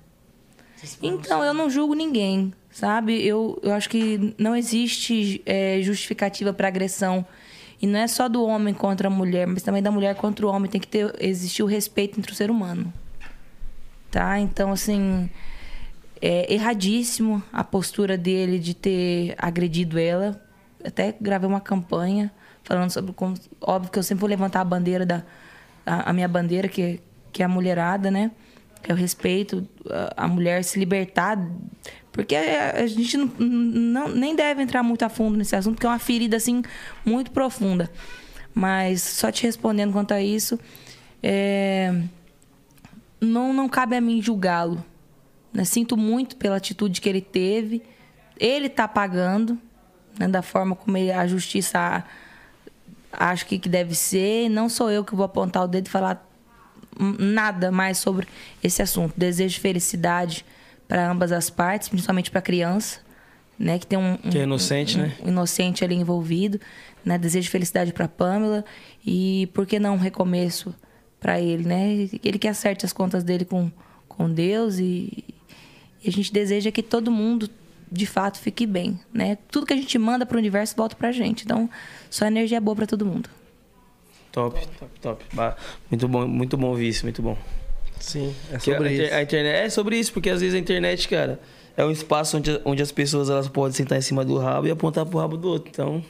Então, eu não julgo ninguém, sabe? Eu, eu acho que não existe é, justificativa para agressão. E não é só do homem contra a mulher, mas também da mulher contra o homem. Tem que ter, existir o respeito entre o ser humano. Tá? Então, assim, é erradíssimo a postura dele de ter agredido ela. Até gravei uma campanha falando sobre como. Óbvio que eu sempre vou levantar a bandeira da. A, a minha bandeira, que, que é a mulherada, né? Que é o respeito, a, mulher se libertar. Porque a, a gente não, não, nem deve entrar muito a fundo nesse assunto, porque é uma ferida, assim, muito profunda. Mas só te respondendo quanto a isso, é, não, não cabe a mim julgá-lo. Né? Sinto muito pela atitude que ele teve. Ele está pagando, né? da forma como ele, a justiça acho que, que deve ser. Não sou eu que vou apontar o dedo e falar nada mais sobre esse assunto. Desejo felicidade para ambas as partes, principalmente para a criança, né, que tem um, Que é inocente, um, né? um inocente ali envolvido, né? Desejo felicidade para Pamela e por que não um recomeço para ele, né? Ele que acerte as contas dele com com Deus e, e a gente deseja que todo mundo de fato fique bem, né? Tudo que a gente manda para o universo volta pra gente. Então, só energia boa para todo mundo. Top, top, top. Bah, Muito bom, muito bom ouvir isso, muito bom. Sim, é sobre a, isso. a internet é sobre isso, porque às vezes a internet, cara, é um espaço onde, onde as pessoas elas podem sentar em cima do rabo e apontar pro rabo do outro. Então,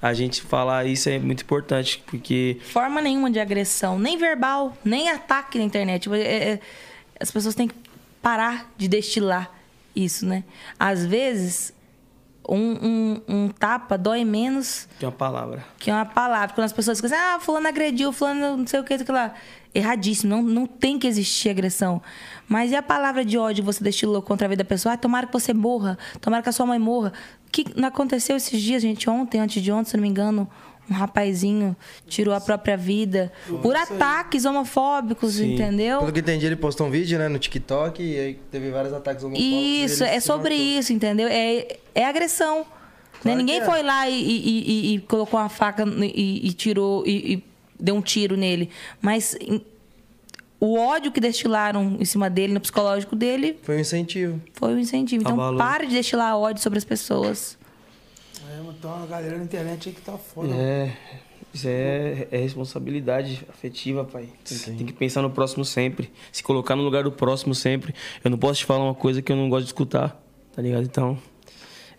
a gente falar isso é muito importante, porque Forma nenhuma de agressão, nem verbal, nem ataque na internet. Tipo, é- é- as pessoas têm que parar de destilar isso, né? Às vezes, um, um- um tapa dói menos tem uma palavra. que uma palavra. Quando as pessoas dizem, ah, fulano agrediu, fulano não sei o que, sei lá. Erradíssimo, não, não tem que existir agressão. Mas e a palavra de ódio que você destilou contra a vida da pessoa? Ah, tomara que você morra, tomara que a sua mãe morra. O que aconteceu esses dias, gente? Ontem, antes de ontem, se não me engano, um rapazinho tirou a própria vida por ataques homofóbicos, Sim. entendeu? Pelo que entendi, ele postou um vídeo, né, no TikTok e aí teve vários ataques homofóbicos. Isso, é sobre matou. isso, entendeu? É, é agressão. né? Claro Ninguém que é. foi lá e, e- e- e colocou uma faca e, tirou e, deu um tiro nele. Mas o ódio que destilaram em cima dele, no psicológico dele, Foi um incentivo. foi o incentivo. Então Abalou. pare de destilar ódio sobre as pessoas. É, mas tem uma galera na internet aí que tá foda. É, isso é, é responsabilidade afetiva, pai. Tem, que- tem que pensar no próximo sempre. Se colocar no lugar do próximo sempre. Eu não posso te falar uma coisa que eu não gosto de escutar, tá ligado? Então,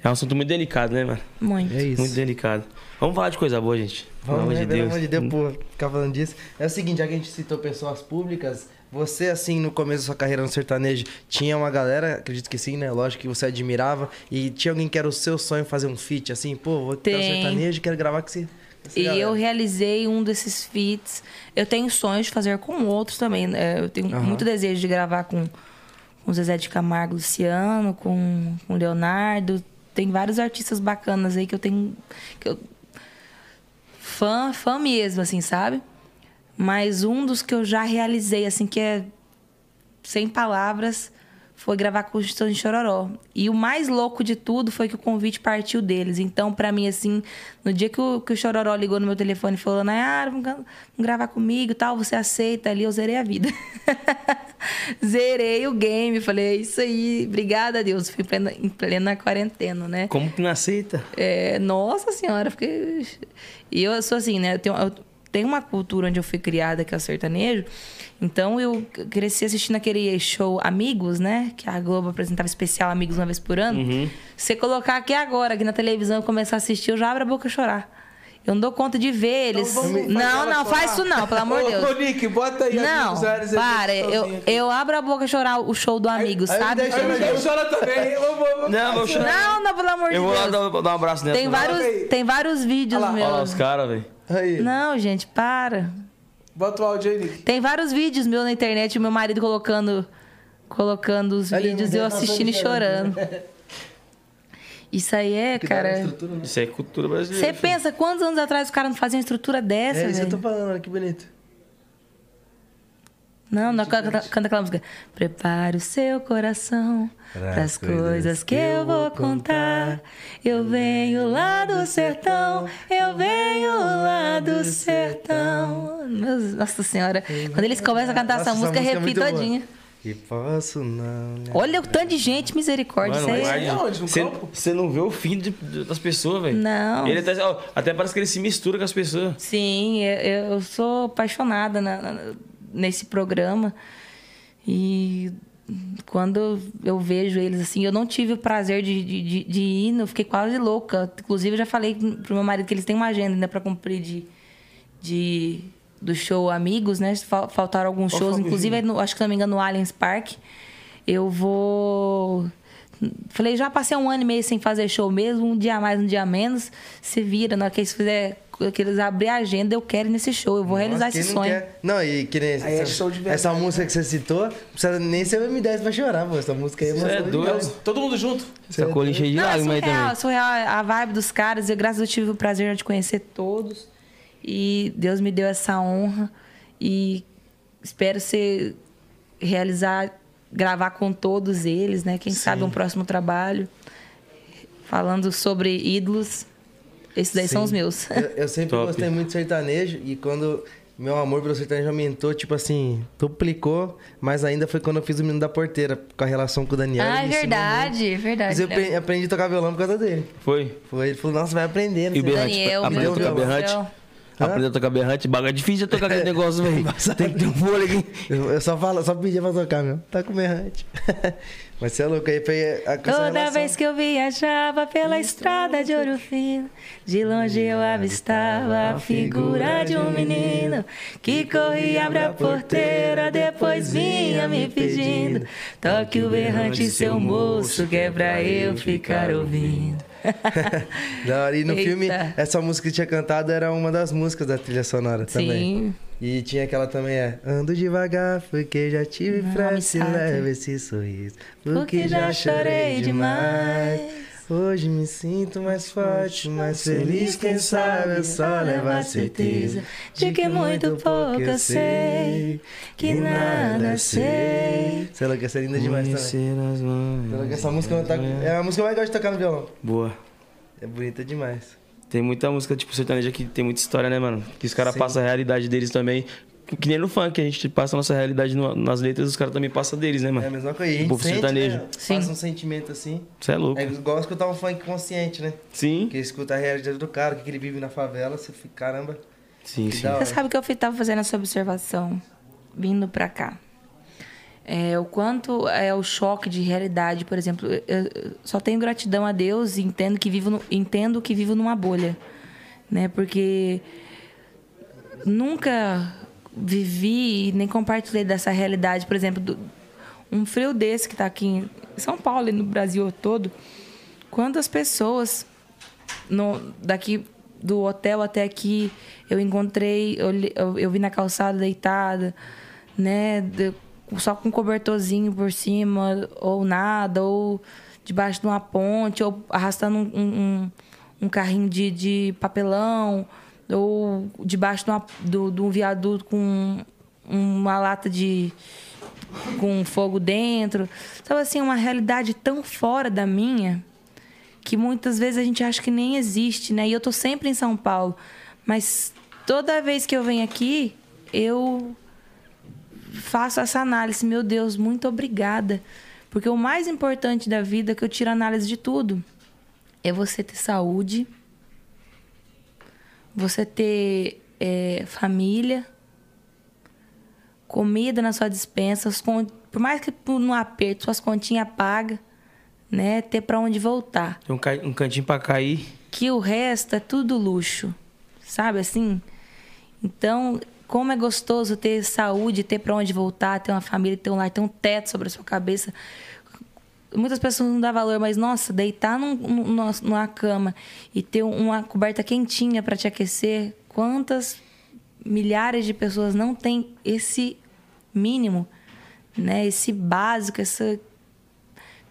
é um assunto muito delicado, né, mano? Muito. É isso. Muito delicado. Vamos falar de coisa boa, gente. Pelo Vamos, amor né? de Pelo Deus. amor de Deus, pô, ficar falando disso. É o seguinte, já que a gente citou pessoas públicas, você, assim, no começo da sua carreira no sertanejo, tinha uma galera, acredito que sim, né? Lógico que você admirava, e tinha alguém que era o seu sonho fazer um feat, assim, pô, vou ter um sertanejo, quero gravar com você. E galera. eu realizei um desses feats. Eu tenho sonhos de fazer com outros também. né? Eu tenho Aham. muito desejo de gravar com, com o Zezé de Camargo Luciano, com com o Leonardo. Tem vários artistas bacanas aí que eu tenho. Que eu, fã, fã mesmo, assim, sabe? Mas um dos que eu já realizei, assim, que é sem palavras, foi gravar com o de Chororó. E o mais louco de tudo foi que o convite partiu deles. Então, pra mim, assim, no dia que o, que o Chororó ligou no meu telefone e falou, Nayara, vamos, vamos gravar comigo e tal, você aceita ali, eu zerei a vida. zerei o game, falei, é isso aí, obrigada a Deus. Fui em plena, em plena quarentena, né? Como que não aceita? É, nossa senhora, fiquei. E eu sou assim, né? Eu tenho, eu- tem uma cultura onde eu fui criada que é o sertanejo. Então eu cresci assistindo aquele show Amigos, né? Que a Globo apresentava especial Amigos uma vez por ano. Uhum. Você colocar aqui agora, aqui na televisão, e começar a assistir, eu já abro a boca a chorar. Eu não dou conta de ver eles. Então vamos fazer não, não, faz isso não, pelo amor de Deus. Ô, Nick, bota aí. Não, Amigos, para. Eu, eu abro a boca a chorar o show do Amigos, aí sabe? deixa Aí, eu choro também. Eu vou, vou- Não, vou chorar. Não, não, pelo amor de Eu vou lá Deus. dar, dar um abraço nessa. Tem vários, tem vários vídeos Olha lá, Olha lá os caras, velho. Não, gente, para. Bota o áudio aí, Nick. Tem vários vídeos meus na internet, o meu marido colocando colocando os Ali, vídeos e eu nada assistindo e chorando. chorando. Isso aí é, Que cara. estrutura, né? Isso aí é cultura brasileira. Você pensa quantos anos atrás os caras não faziam uma estrutura dessa, É isso que eu tô falando, olha que bonito. Não, não canta, canta aquela música. Prepare o seu coração para as coisas que eu vou contar. Eu venho lá do sertão, eu venho lá do sertão. Nossa Senhora, quando eles começam a cantar Nossa, essa música, é muito arrepio boa. todinha. E posso não. né? Olha o tanto de gente, misericórdia. Mano, isso aí- campo? Você não vê o fim de- de- das pessoas, velho. Não. Ele até, ó, até parece que ele se mistura com as pessoas. Sim, eu, eu sou apaixonada na- na- nesse programa. E quando eu vejo eles assim, eu não tive o prazer de, de, de- ir, eu fiquei quase louca. Inclusive, eu já falei pro meu marido que eles têm uma agenda ainda para cumprir de, de, do show Amigos, né? Fal- Faltaram alguns shows, inclusive, no- acho que se não me engano, no Allianz Park. Eu vou. Falei, já passei um ano e meio sem fazer show mesmo, um dia mais, um dia menos. Se vira, na hora que eles fizer, que eles abrir a agenda, eu quero ir nesse show, eu vou realizar Nossa, esse quem não sonho. quer? Não, e que nem Aí é essa, show de verdade, essa música que você citou, não precisa nem ser o M10 pra chorar, pô. Essa música aí é Cê é doido. Todo mundo junto? Essa colinha cheia de Não, é lágrimas aí surreal, também. surreal a vibe dos caras. Eu, graças a Deus, tive o prazer de conhecer todos. E Deus me deu essa honra. E espero ser realizar, gravar com todos eles, né? Quem sabe um próximo trabalho. Falando sobre ídolos. Esses daí são Sim. os meus. Eu, eu sempre Top. gostei muito de sertanejo e quando meu amor pelo sertanejo aumentou, tipo assim, duplicou, mas ainda foi quando eu fiz o Menino da Porteira, com a relação com o Daniel. ah, é verdade, verdade. Mas eu né? aprendi, aprendi a tocar violão por causa dele. Foi. Foi, ele falou, nossa, vai aprender. E o berrante? Daniel, aprendeu a meu céu. Aprendeu a tocar berrante? Bagulho é difícil de tocar aquele negócio, velho. Tem que ter um fôlego? Eu, eu só falo, só pedia pra tocar mesmo. Tá com berrante. Mas você é louco, aí foi a com essa Toda vez que eu viajava pela estrada de ouro fino, de longe eu avistava a figura de um menino que corria abre a porteira, depois vinha me pedindo: toque o berrante, seu moço, que é pra eu ficar ouvindo. Da hora. E no Eita. filme, essa música que tinha cantado era uma das músicas da trilha sonora também. Sim. E tinha aquela também, é Ando devagar, porque já tive pressa leva esse sorriso Porque, Porque já chorei demais demais. Hoje me sinto mais forte, mais feliz Quem sabe eu só levo a certeza de que muito pouco eu sei, que nada sei. Sei lá, que essa é linda demais também. Sei lá, que Essa música tá- é a música que eu mais gosto de tocar no violão Boa. É bonita demais Tem muita música, tipo, sertaneja que tem muita história, né, mano? Que os caras passam a realidade deles também. Que nem no funk, a gente passa a nossa realidade no- nas letras, os caras também passam deles, né, É a mano? mesma coisa, a gente povo sente, sertanejo. né? Sim. Passa um sentimento assim Você é louco. É igual escutar um funk consciente, né? Sim. Que escuta a realidade do cara, o que ele vive na favela, você fica, caramba, Sim, sim. Você sabe o que eu tava fazendo essa observação vindo pra cá? É, o quanto é o choque de realidade, por exemplo, eu, eu só tenho gratidão a Deus e entendo que vivo, no- entendo que vivo numa bolha, né? Porque nunca vivi nem compartilhei dessa realidade, por exemplo, do- um frio desse que tá aqui em São Paulo e no Brasil todo. Quantas pessoas no, daqui do hotel até aqui eu encontrei, eu, eu, eu vi na calçada deitada, né? de- só com um cobertorzinho por cima, ou nada, ou debaixo de uma ponte, ou arrastando um, um, um- um carrinho de, de papelão, ou debaixo de, uma, do, de um viaduto com uma lata de. com fogo dentro. Sabe assim, uma realidade tão fora da minha que muitas vezes a gente acha que nem existe, né? E eu tô sempre em São Paulo, mas toda vez que eu venho aqui, eu faço essa análise, meu Deus, muito obrigada. Porque o mais importante da vida, que eu tiro análise de tudo, é você ter saúde, você ter é, família, comida na sua dispensa, os con- por mais que no aperto, suas continhas pagas, né? Ter pra onde voltar. Tem um, ca- um cantinho pra cair. Que o resto é tudo luxo, sabe assim? Então, como é gostoso ter saúde, ter pra onde voltar, ter uma família, ter um lar, ter um teto sobre a sua cabeça. Muitas pessoas não dão valor, mas nossa, deitar num, num- numa- cama e ter uma coberta quentinha para te aquecer, quantas milhares de pessoas não têm esse mínimo, né? Esse básico, essa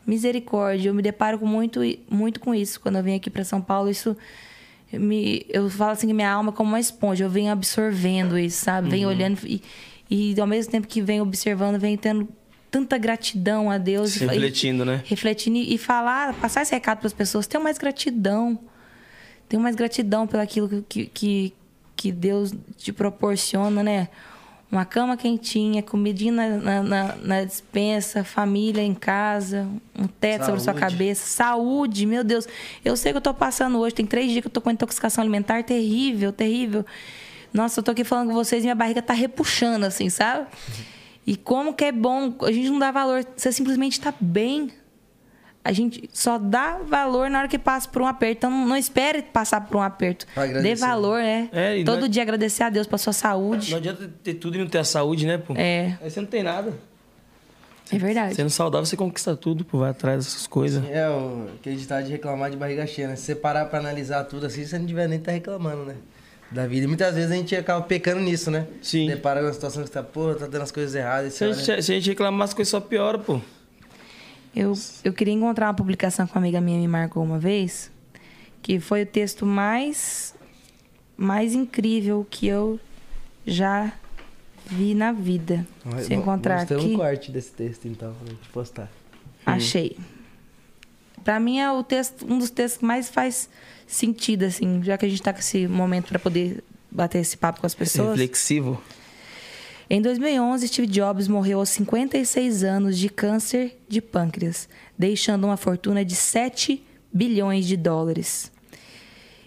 misericórdia. Eu me deparo com muito, muito com isso quando eu venho aqui para São Paulo. Isso me, eu falo assim que minha alma é como uma esponja. Eu venho absorvendo isso, sabe? Venho olhando e, e ao mesmo tempo que venho observando, venho tendo tanta gratidão a Deus. Se E- refletindo, né? refletindo e e falar, passar esse recado para as pessoas. Tenham mais gratidão. Tenham mais gratidão pelo aquilo que, que, que Deus te proporciona, né? Uma cama quentinha, comidinha na, na, na, dispensa, família em casa, um teto sobre a sua Saúde. cabeça, saúde, meu Deus. Eu sei que eu tô passando hoje, tem três dias que eu tô com intoxicação alimentar terrível, terrível. Nossa, eu tô aqui falando com vocês e minha barriga tá repuxando, assim, sabe? E como que é bom, a gente não dá valor, você simplesmente tá bem. A gente só dá valor na hora que passa por um aperto. Então não, espere passar por um aperto. Agradecer. Dê valor, é. É, e Todo não é- dia agradecer a Deus pela sua saúde. Não adianta ter tudo e não ter a saúde, né, pô? É, Aí você não tem nada. é verdade. Sendo saudável, você conquista tudo, pô. Vai atrás dessas coisas. É, o aquele ditado de reclamar de barriga cheia, né? Se você parar pra analisar tudo assim, você não tiver nem tá reclamando, né? Da vida. E muitas vezes a gente acaba pecando nisso, né? Sim. Depara com uma situação que você tá, pô, tá dando as coisas erradas. Se a, Você olha... gente, se a gente reclamar, as coisas só pioram, pô. Eu, eu queria encontrar uma publicação que uma amiga minha me marcou uma vez, que foi o texto mais, mais incrível que eu já vi na vida. Se eu encontrar aqui. um corte desse texto, então, pra gente postar. Achei. Pra mim é o texto, um dos textos que mais faz sentido, assim, já que a gente tá com esse momento pra poder bater esse papo com as pessoas. Reflexivo. Em 2011, Steve Jobs morreu aos 56 anos de câncer de pâncreas, deixando uma fortuna de 7 bilhões de dólares.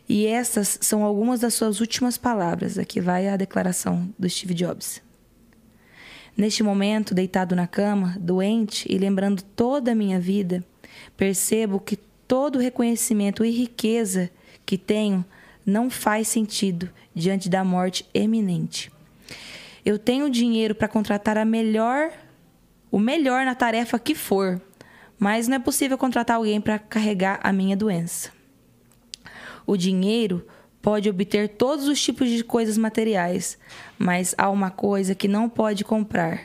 E essas são algumas das suas últimas palavras. Aqui vai a declaração do Steve Jobs. Neste momento, deitado na cama, doente e lembrando toda a minha vida, percebo que todo o reconhecimento e riqueza que tenho não faz sentido diante da morte eminente. Eu tenho dinheiro para contratar a melhor, o melhor na tarefa que for, mas não é possível contratar alguém para carregar a minha doença. O dinheiro pode obter todos os tipos de coisas materiais, mas há uma coisa que não pode comprar: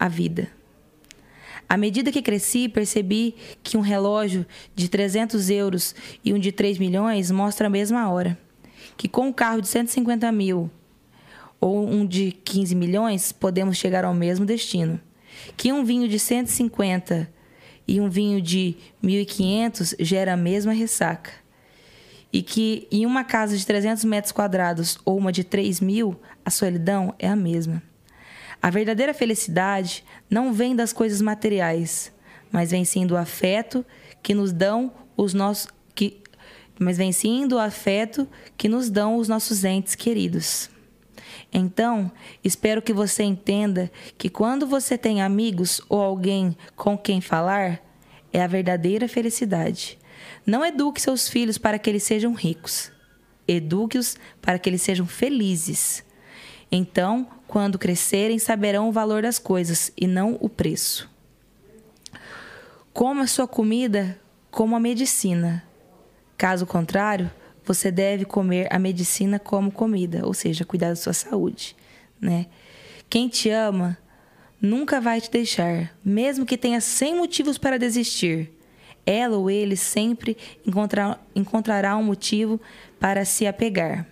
a vida. À medida que cresci, percebi que um relógio de 300 euros e um de 3 milhões mostra a mesma hora. Que com um carro de 150 mil ou um de 15 milhões, podemos chegar ao mesmo destino. Que um vinho de 150 e um vinho de 1.500 gera a mesma ressaca. E que em uma casa de 300 metros quadrados ou uma de 3 mil, a solidão é a mesma. A verdadeira felicidade não vem das coisas materiais, mas vem sim do afeto que nos dão os nossos que mas vem sim do afeto que nos dão os nossos entes queridos. Então, espero que você entenda que quando você tem amigos ou alguém com quem falar, é a verdadeira felicidade. Não eduque seus filhos para que eles sejam ricos. Eduque-os para que eles sejam felizes. Então, quando crescerem, saberão o valor das coisas e não o preço. Coma sua comida como a medicina. Caso contrário, você deve comer a medicina como comida, ou seja, cuidar da sua saúde, né? Quem te ama nunca vai te deixar, mesmo que tenha 100 motivos para desistir. Ela ou ele sempre encontrar, encontrará um motivo para se apegar.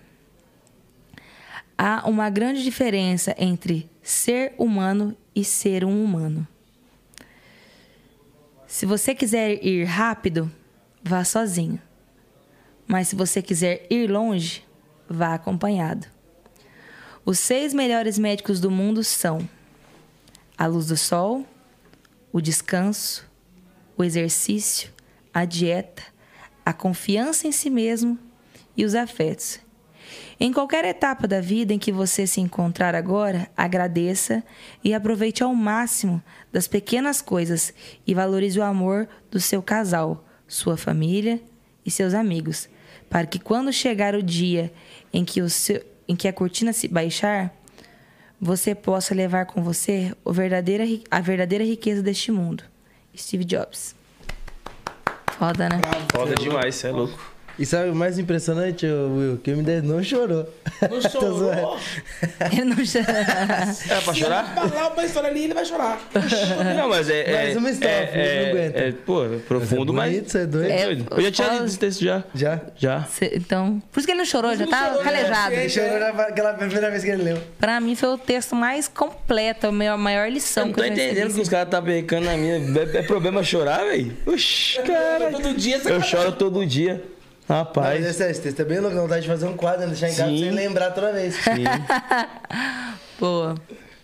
Há uma grande diferença entre ser humano e ser um humano. Se você quiser ir rápido, vá sozinho. Mas se você quiser ir longe, vá acompanhado. Os seis melhores médicos do mundo são a luz do sol, o descanso, o exercício, a dieta, a confiança em si mesmo e os afetos. Em qualquer etapa da vida em que você se encontrar agora, agradeça e aproveite ao máximo das pequenas coisas e valorize o amor do seu casal, sua família e seus amigos, para que quando chegar o dia em que, o seu, em que a cortina se baixar, você possa levar com você o verdadeira, a verdadeira riqueza deste mundo. Steve Jobs. Foda, né? Foda demais, você é louco. E sabe o mais impressionante, Will? Que o M10 não chorou. Não chorou. Ele não chama. É pra chorar? Falar uma história ali, ele vai chorar. Não, mas é. é Mais uma história, é, não é, aguenta. é, pô, é profundo, Mas é mas. bonito, você é doido. É É, doido. Eu já tinha lido esse texto já. Já? Já. Cê- Então, por isso que ele não chorou, já não tá chorou, né? calejado. É, Ele chorou naquela primeira vez que ele leu. Pra mim foi o texto mais completo, a maior, maior lição Eu não que tô eu entendendo que os caras tá becando na minha. É, é problema chorar, velho? Oxi, cara. Todo dia Eu choro todo dia. Mas Rapaz. esse, esse texto é bem louco, dá vontade de fazer um quadro, deixar em casa Sim. você lembrar toda vez. Sim. Boa.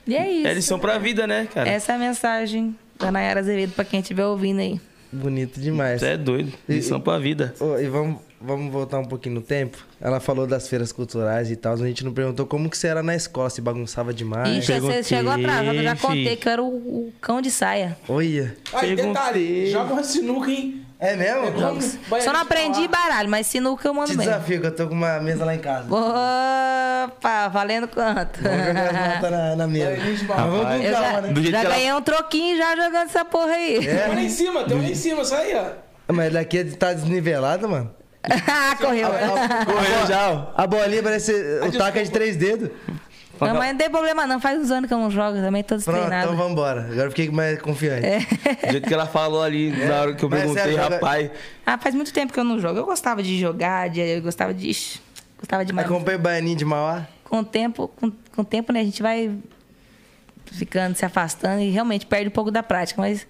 E é isso. É lição pra vida, né, cara? Essa é a mensagem da Nayara Azevedo pra quem estiver ouvindo aí. Bonito demais. Você é doido. Lição pra vida. Ô, e vamos, vamos voltar um pouquinho no tempo. Ela falou das feiras culturais e tal. A gente não perguntou como que você era na escola, se bagunçava demais. Ixi, você perguntei, chegou atrasado, eu já contei que eu era o, o cão de saia. Olha. Aí, Perguntei. detalhe, joga uma sinuca, hein? É mesmo? Vamos- vai Só não aprendi falar. baralho, mas sinuca eu mando Te bem. desafio, que eu tô com uma mesa lá em casa. Opa, valendo quanto? Vamos jogar as notas na, na mesa. Mas vamos Rapaz. com Eu calma, já, né? Do jeito já que ela- ganhei um troquinho já jogando essa porra aí. Tem um lá em cima, tem um lá em cima, sai aí, ó. Mas daqui tá desnivelado, mano. Ah, Correu. Correu já. A bolinha parece. O taco é de três dedos. Não, mas não tem problema não. Faz uns anos que eu não jogo também, tô Pronto, destreinado. então vambora. Agora eu fiquei mais confiante. Do jeito que ela falou ali na hora que eu Mas perguntei, joga- rapaz. Ah, faz muito tempo que eu não jogo. Eu gostava de jogar, de, eu gostava de... ixi, Gostava demais. Acompanha o Baianinho de Mauá. Com o tempo, com, com o tempo, né, a gente vai ficando, se afastando e realmente perde um pouco da prática. Mas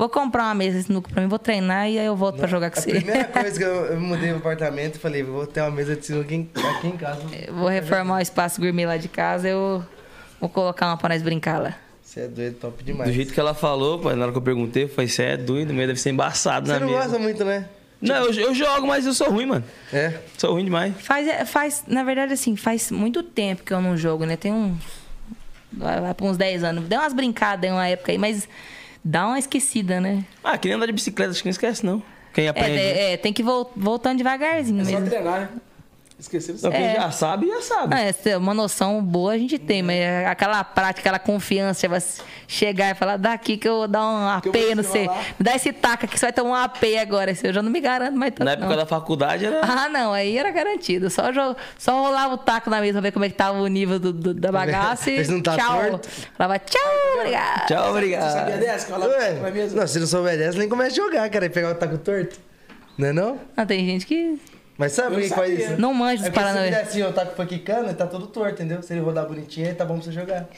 vou comprar uma mesa de sinuca pra mim, vou treinar e aí eu volto pra jogar com A você. primeira coisa que eu, eu mudei o apartamento, eu falei, vou ter uma mesa de sinuca em- aqui em casa. Eu vou reformar o espaço gourmet lá de casa, eu vou colocar uma pra nós brincar lá. Você é doido, top demais. Do jeito que ela falou, pai, na hora que eu perguntei, eu falei, você é doido, mesmo deve ser embaçado Você na não mesa. gosta muito, né? Não, eu, eu jogo, mas eu sou ruim, mano. É. Sou ruim demais. Faz, é, faz, na verdade, assim, faz muito tempo que eu não jogo, né? Tem uns. Vai, vai pra uns 10 anos. Deu umas brincadas em uma época aí, mas dá uma esquecida, né? Ah, que nem andar de bicicleta, acho que não esquece, não. Quem É, aprende. é, é, tem que vol voltando devagarzinho É só mesmo. treinar, né? Não, quem é. já sabe, já sabe. Ah, essa- uma noção boa a gente tem, mas é aquela prática, aquela confiança, vai chegar e falar, daqui que eu vou dar um AP, não sei. desenrolar. Me dá esse taca que você vai tomar um AP agora. Eu já não me garanto mais tanto, Na época não. da faculdade era. Ah, não, aí era garantido. Só, só rolava o taco na mesa pra ver como é que tava o nível do, do- da bagaça e tá tchau. torto. Falava tchau, obrigado. Tchau, Você obrigado. sabia dessa? Mesmo? não, se não souber dessa, nem começa a jogar, cara. E pegar o taco torto. Não é não? Não, tem gente que Mas sabe Eu por que que faz isso? não manja É dos porque se fizer assim, o taco foi quicando, ele tá todo torto, entendeu? Se ele rodar bonitinho, aí tá bom pra você jogar.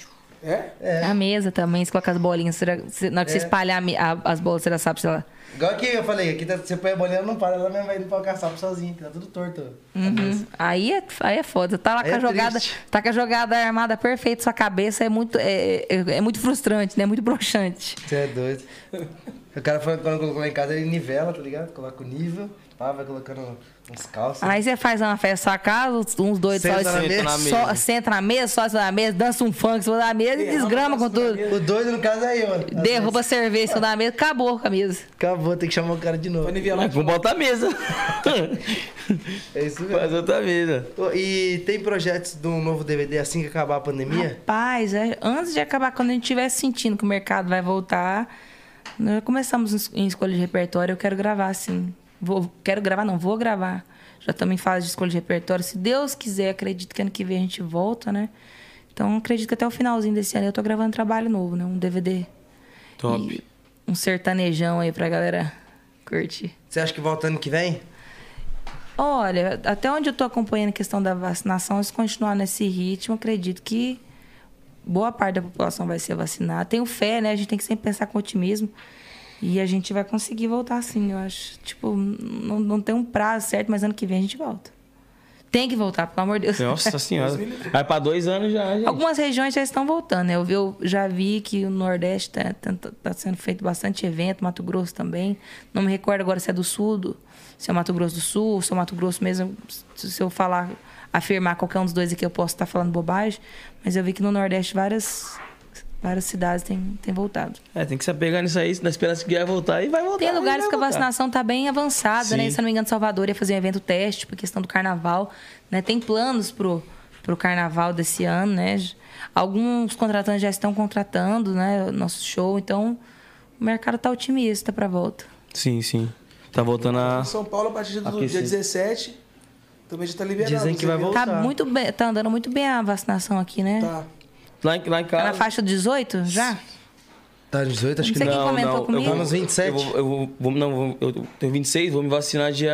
É? É. A mesa também, você coloca as bolinhas. Você na hora que você É. espalhar a as bolas, você já sabe se ela. Igual aqui eu falei, aqui tá, você põe a bolinha, ela não para, ela mesmo vai indo pra caçar sozinho, que tá tudo torto. Uhum. Aí, é, aí é foda. Tá lá Aí com a é jogada. triste. Tá com a jogada armada perfeita, sua cabeça é muito. É, é, é muito frustrante, né? Muito broxante. Você é doido. O cara foi, quando colocou lá em casa, ele nivela, tá ligado? Coloca o nível, pá, vai colocando uns calços. Aí você faz uma festa na sua casa, uns- doidos Senta só, na mesa. só- senta na mesa, só na mesa, dança um funk em cima da mesa e Derrama desgrama a com na tudo. mesa. O doido, no caso, é eu. Derruba a cerveja em cima da mesa, acabou com a mesa. Acabou, tem que chamar o cara de novo. Vamos botar a mesa. É isso mesmo. Faz outra mesa. E tem projetos de um novo DVD assim que acabar a pandemia? Rapaz, é, antes de acabar, quando a gente estiver sentindo que o mercado vai voltar, nós já começamos em escolha de repertório, eu quero gravar, assim. Vou, quero gravar, não, vou gravar. Já estamos em fase de escolha de repertório. Se Deus quiser, acredito que ano que vem a gente volta, né? Então, acredito que até o finalzinho desse ano eu tô gravando trabalho novo, né? Um DVD. Top. E um sertanejão aí pra galera curtir. Você acha que volta ano que vem? Olha, até onde eu tô acompanhando a questão da vacinação, se continuar nesse ritmo, acredito que boa parte da população vai ser vacinada. Tenho fé, né? A gente tem que sempre pensar com otimismo. E a gente vai conseguir voltar sim, eu acho. Tipo, não, não tem um prazo certo, mas ano que vem a gente volta. Tem que voltar, pelo amor de Deus. Nossa senhora. Vai pra dois anos já, gente. Algumas regiões já estão voltando, né? Eu, vi- eu já vi que o Nordeste está sendo feito bastante evento, Mato Grosso também. Não me recordo agora se é do Sul, do- se é Mato Grosso do Sul, se é Mato Grosso mesmo. Se se eu falar afirmar qualquer um dos dois aqui, eu posso estar falando bobagem, mas eu vi que no Nordeste várias, várias cidades têm, têm voltado. É, tem que se apegar nisso aí, na esperança que vai voltar e vai voltar. Tem lugares que a vacinação tá bem avançada, né? Sim. Se eu não me engano, Salvador ia fazer um evento teste por questão do carnaval, né? Tem planos pro, pro carnaval desse ano, né? Alguns contratantes já estão contratando, né? O nosso show, então o mercado tá otimista pra volta. Sim, sim. Tá voltando a. São Paulo, a partir do Aquecido. dia 17, também já tá liberado. Dizem que vai voltar. Tá muito bem, tá andando muito bem a vacinação aqui, né? Tá. Lá em, lá em Tá casa. na faixa 18 já? Tá 18, acho Não que sei não. quem comentou eu comigo. vou- Tá nos 27. Eu vou, eu vou- vou- não, vou- eu tenho 26, vou me vacinar dia,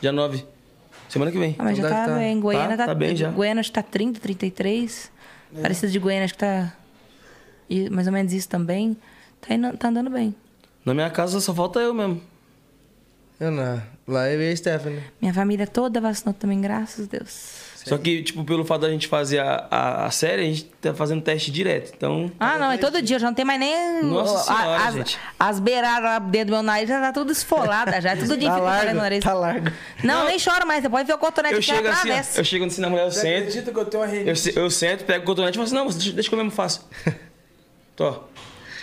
dia 9. Semana que vem. Ah, mas Então já tá tá. bem. Goiânia Tá, tá, tá bem já. Goiânia acho que tá 30, 33. Parecido de Goiânia, acho que tá. e mais ou menos isso também. Tá, indo- tá andando bem. Na minha casa só falta eu mesmo. Eu não. Lá eu e a Stephanie. Minha família toda vacinou também, graças a Deus. Só que, tipo, pelo fato da gente fazer a, a, a série, a gente tá fazendo teste direto. Então. Ah, não, é todo dia, já não tem mais nem. Nossa a- Senhora, as, gente. As beiradas dentro do meu nariz já tá tudo esfolada, já. É tudo dia Tá fica largo, no nariz. tá largo. Não, nem choro mais. Você pode ver o cotonete Eu aqui chego assim, ó, eu chego assim na mulher, eu Você sento. acredita que eu tenho uma Eu, eu sento, pego o cotonete e falo assim, não, deixa, deixa que eu mesmo faço. Tô.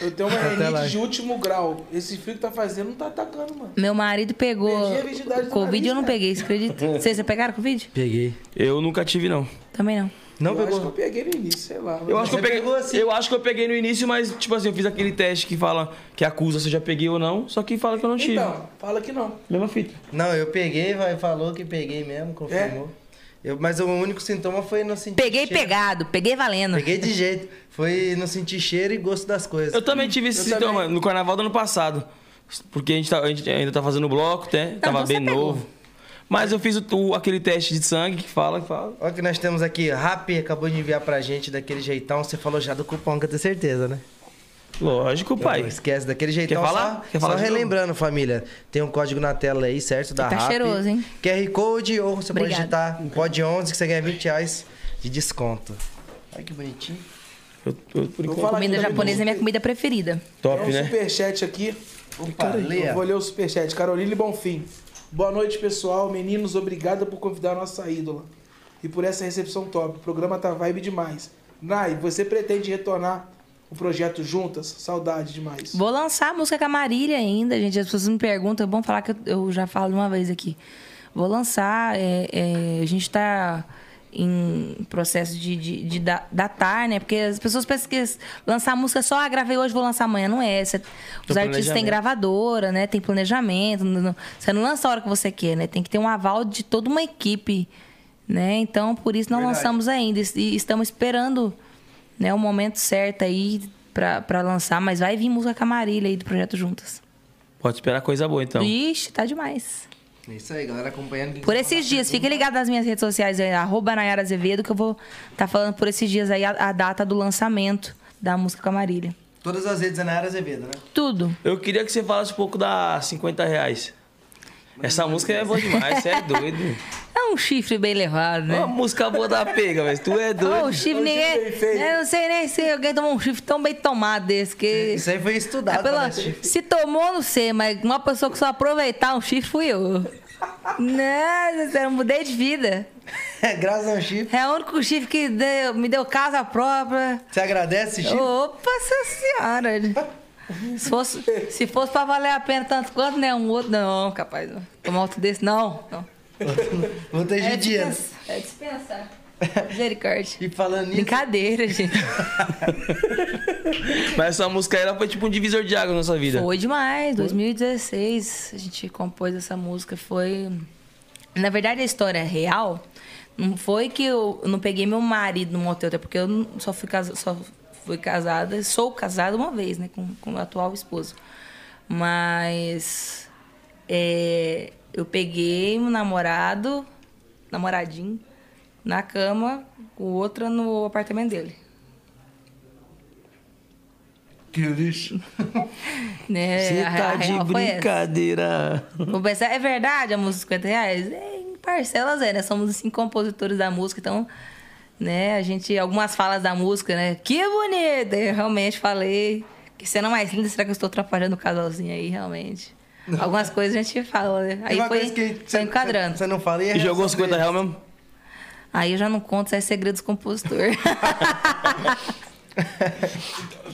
Eu tenho uma Até lá. de último grau. Esse frio que tá fazendo não tá atacando, mano. Meu marido pegou. Perdi a Covid nariz, eu não né? peguei, você acredita? Vocês já pegaram Covid? Peguei. Eu nunca tive, não. Também não. Não eu pegou? acho que eu peguei no início, sei lá. Eu acho, que eu, peguei, pegou assim? eu acho que eu peguei no início, mas, tipo assim, eu fiz aquele teste que fala que acusa se eu já peguei ou não, só que fala que eu não tive. Então, fala que não. Mesma fita. Não, eu peguei, vai, falou que peguei mesmo, confirmou. Eu, mas o único sintoma foi não sentir Peguei cheiro. pegado, peguei valendo. Peguei de jeito. Foi não sentir cheiro e gosto das coisas. Eu também tive esse Eu sintoma também. no carnaval do ano passado. Porque a gente, tá- a gente ainda tá fazendo bloco, né? Tava então você bem pegou. novo. Mas eu fiz o, o- aquele teste de sangue que fala, que fala. Olha o que nós temos aqui. Rap acabou de enviar pra gente daquele jeitão. Você falou já do cupom, que eu tenho certeza, né? Lógico, pai. Não esquece daquele jeitão. Quer falar? Só, Quer falar só de novo? relembrando, família. Tem um código na tela aí, certo? Da Tá Rap. cheiroso, hein? QR Code ou você pode Obrigada. digitar pode 11 que você ganha 20 reais de desconto. Olha que bonitinho. Eu, eu, por Vou enquanto, falar Comida japonesa é minha comida preferida. top, Tem um né? superchat aqui. Opa, Eu vou ler o superchat. Caroline Bonfim. Boa noite, pessoal. Meninos, obrigada por convidar a nossa ídola. E por essa recepção top. O programa tá vibe demais. Nai, você pretende retornar o projeto juntas? Saudade demais. Vou lançar a música com a Marília ainda, gente. As pessoas me perguntam, é bom falar que eu, eu já falo uma vez aqui. Vou lançar, é, é, a gente tá em processo de, de, de da- datar, né? Porque as pessoas pensam que lançar música só, ah, gravei hoje, vou lançar amanhã. Não é. Você- os artistas têm gravadora, né? Tem planejamento. não- não- você não lança a hora que você quer, né? Tem que ter um aval de toda uma equipe, né? Então, por isso não Verdade. lançamos ainda. E estamos esperando né, o momento certo aí pra, pra lançar, mas vai vir música com a Marília aí do Projeto Juntas. Pode esperar coisa boa, então. Ixi, tá demais. É Isso aí, galera acompanhando. Por esses dias, fica ligado nas minhas redes sociais, é, arroba Nayara Azevedo, que eu vou estar falando por esses dias aí a, a data do lançamento da música com a Marília. Todas as redes é na área Azevedo, né? Tudo. Eu queria que você falasse um pouco da 50 reais. Essa música é boa demais, você é doido. É um chifre bem levado, né? Uma música boa da pega, mas tu é doido. Ô, o chifre, Ô, ninguém. feito. Eu não sei nem se alguém tomou um chifre tão bem tomado desse, que. Isso aí foi estudado. É pela-. Se tomou, não sei, mas uma pessoa que só aproveitar um chifre fui eu. Nossa, eu mudei de vida. Graças ao chifre. É o único chifre que deu- me deu casa própria. Você agradece, chifre? Opa, senhora. Se fosse, se fosse pra valer a pena tanto quanto, né? Um outro, não, capaz. Tomar outro desse, não. não. Vou ter É judia. dispensar. É dispensar. Misericórdia. E falando nisso, Brincadeira, gente. Mas essa música ela foi tipo um divisor de água na nossa vida. Foi demais. 2016 a gente compôs essa música. Foi. Na verdade, a história é real. Não foi que eu não peguei meu marido no motel, até porque eu só fui, casa, só fui casada, sou casada uma vez, né, com, com o meu atual esposo. Mas é, eu peguei um namorado, namoradinho, na cama, com outra no apartamento dele. que lixo. Né? Você tá a de brincadeira. Vou pensar, é verdade a música 50 reais? É, em parcelas é, né? Somos cinco compositores da música, então, né, a gente, algumas falas da música, né? Que bonita! Eu realmente falei. Que cena mais linda, será que eu estou atrapalhando o casalzinho aí, realmente? Algumas coisas a gente fala, né? Aí foi, que foi enquadrando. Você não fala e é E jogou reação 50 deles. reais mesmo? Aí eu já não conto, isso é segredo dos compositor.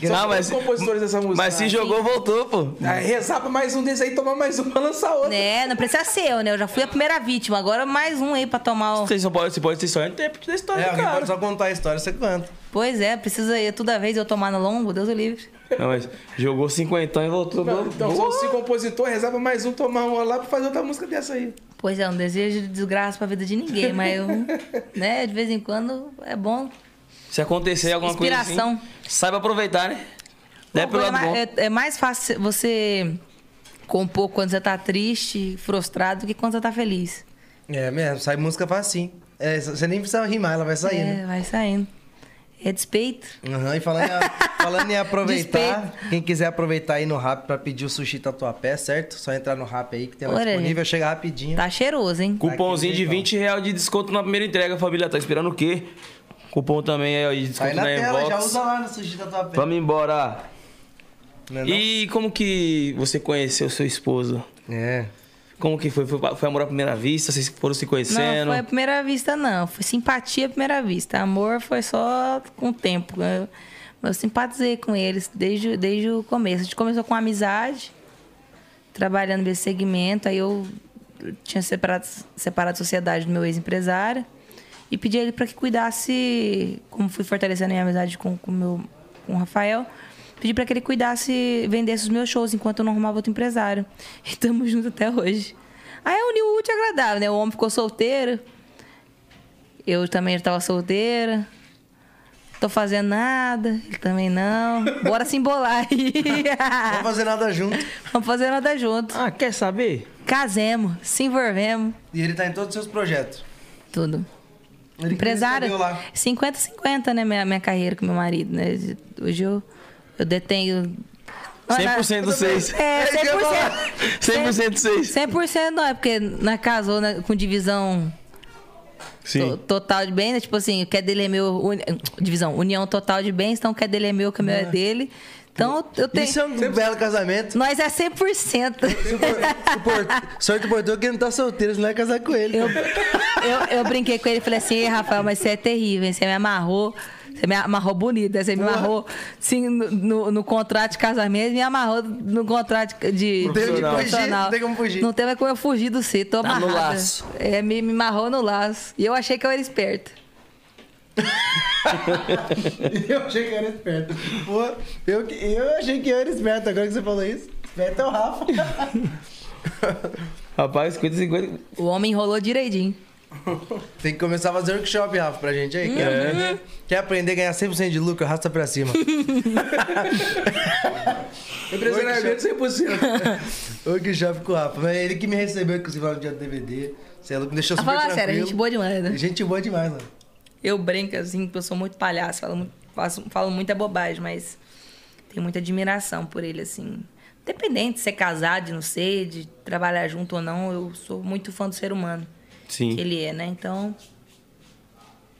São Não, mas, os compositores dessa música. mas se jogou, voltou, pô. Aí rezar pra mais um desse aí, tomar mais um pra lançar outro. né? Não precisa ser eu, né? Eu já fui a primeira vítima. Agora mais um aí pra tomar o. Você só pode, você pode ter só tempo da história, É, cara. pode só contar a história, você canta. Pois é, precisa ir toda vez eu tomar no longo, Deus o livre. Não, mas jogou 50 e voltou. Não, então, Boa. se compositor, rezar pra mais um, tomar um lá pra fazer outra música dessa aí. Pois é, um desejo de desgraça pra vida de ninguém, mas eu, né, de vez em quando é bom. Se acontecer alguma Inspiração. coisa assim, saiba aproveitar, né? Não é Bom, pelo é, bom. mais, é- é mais fácil você compor quando você tá triste, frustrado, do que quando você tá feliz. É mesmo, sai música facinho. É, você nem precisa rimar, ela vai sair, é, né? vai saindo. É despeito. Aham, e falando em, falando em aproveitar, quem quiser aproveitar aí no rap pra pedir o sushi tatuapé, certo? Só entrar no rap aí que tem lá Olha, disponível, chega rapidinho. Tá cheiroso, hein? Cupomzinho de Aqui, 20 reais de desconto na primeira entrega, família. Tá esperando o quê? Cupom também é de aí desconto na na tela, já usa lá no sushi tatuapé. Vamos embora. Não é não? E como que você conheceu seu esposo? É. Como que foi? Foi, foi amor à primeira vista? Vocês foram se conhecendo? Não foi a primeira vista, não. Foi simpatia à primeira vista. Amor foi só com o tempo. Eu, eu simpatizei com eles desde, desde o começo. A gente começou com amizade, trabalhando nesse segmento. Aí eu tinha separado, separado a sociedade do meu ex-empresário e pedi a ele para que cuidasse, como fui fortalecendo a minha amizade com, com, meu, com o Rafael, pedi para que ele cuidasse, vendesse os meus shows enquanto eu não arrumava outro empresário. E estamos juntos até hoje. Aí é uniu o útil agradável, né? O homem ficou solteiro, eu também estava solteira. Tô fazendo nada, ele também não. Bora se embolar aí. Vamos fazer nada junto. Vamos fazer nada junto. Ah, quer saber? Casemos, se envolvemos, E ele tá em todos os seus projetos. tudo. Ele Empresária, recebeu lá. 50-50, né, minha, minha carreira com meu marido, né? Hoje eu, eu detenho... 100% dos seis. É, É isso que eu ia 100%. 100% dos seis. 100% não, é porque nós casou né, com divisão to- total de bens, né? Tipo assim, o que é dele é meu. uni- divisão, união total de bens, então o que é dele é meu, o que é meu é dele. Então eu tenho. Isso é um belo casamento. Nós é 100%. O por- Sorte do portão é que ele não tá solteiro, você não vai casar com ele. Eu, eu, eu brinquei com ele e falei assim, "Ei, Rafael, mas você é terrível, hein? Você me amarrou. Você me amarrou bonito, né? Você me amarrou sim, no, no- no contrato de casamento, me amarrou no contrato de Não Profissional. fugir, não tem como fugir. Não tem como eu fugir do C, tô Tá no amarrada. laço. É, me, me amarrou no laço. E eu achei que eu era esperta. Eu achei que era esperto. Pô, eu, eu achei que eu era esperto. Agora que você falou isso, esperto é o Rafa. Rapaz, 50 50. O homem enrolou direitinho. Tem que começar a fazer workshop, Rafa, pra gente aí. Quer, aprender, quer aprender a ganhar 100% de lucro? Arrasta pra cima. Empresariamento 100%. workshop com o Rafa. Mas ele que me recebeu, inclusive, lá no dia do DVD. Você é louco, me deixou A super tranquilo. sério, a gente boa demais, né? Gente boa demais, mano. Eu brinco assim, porque eu sou muito palhaço, falo, muito, faço, falo muita bobagem, mas tenho muita admiração por ele, assim. Independente de ser casado, de não ser, de trabalhar junto ou não, eu sou muito fã do ser humano Sim. que ele é, né? Então,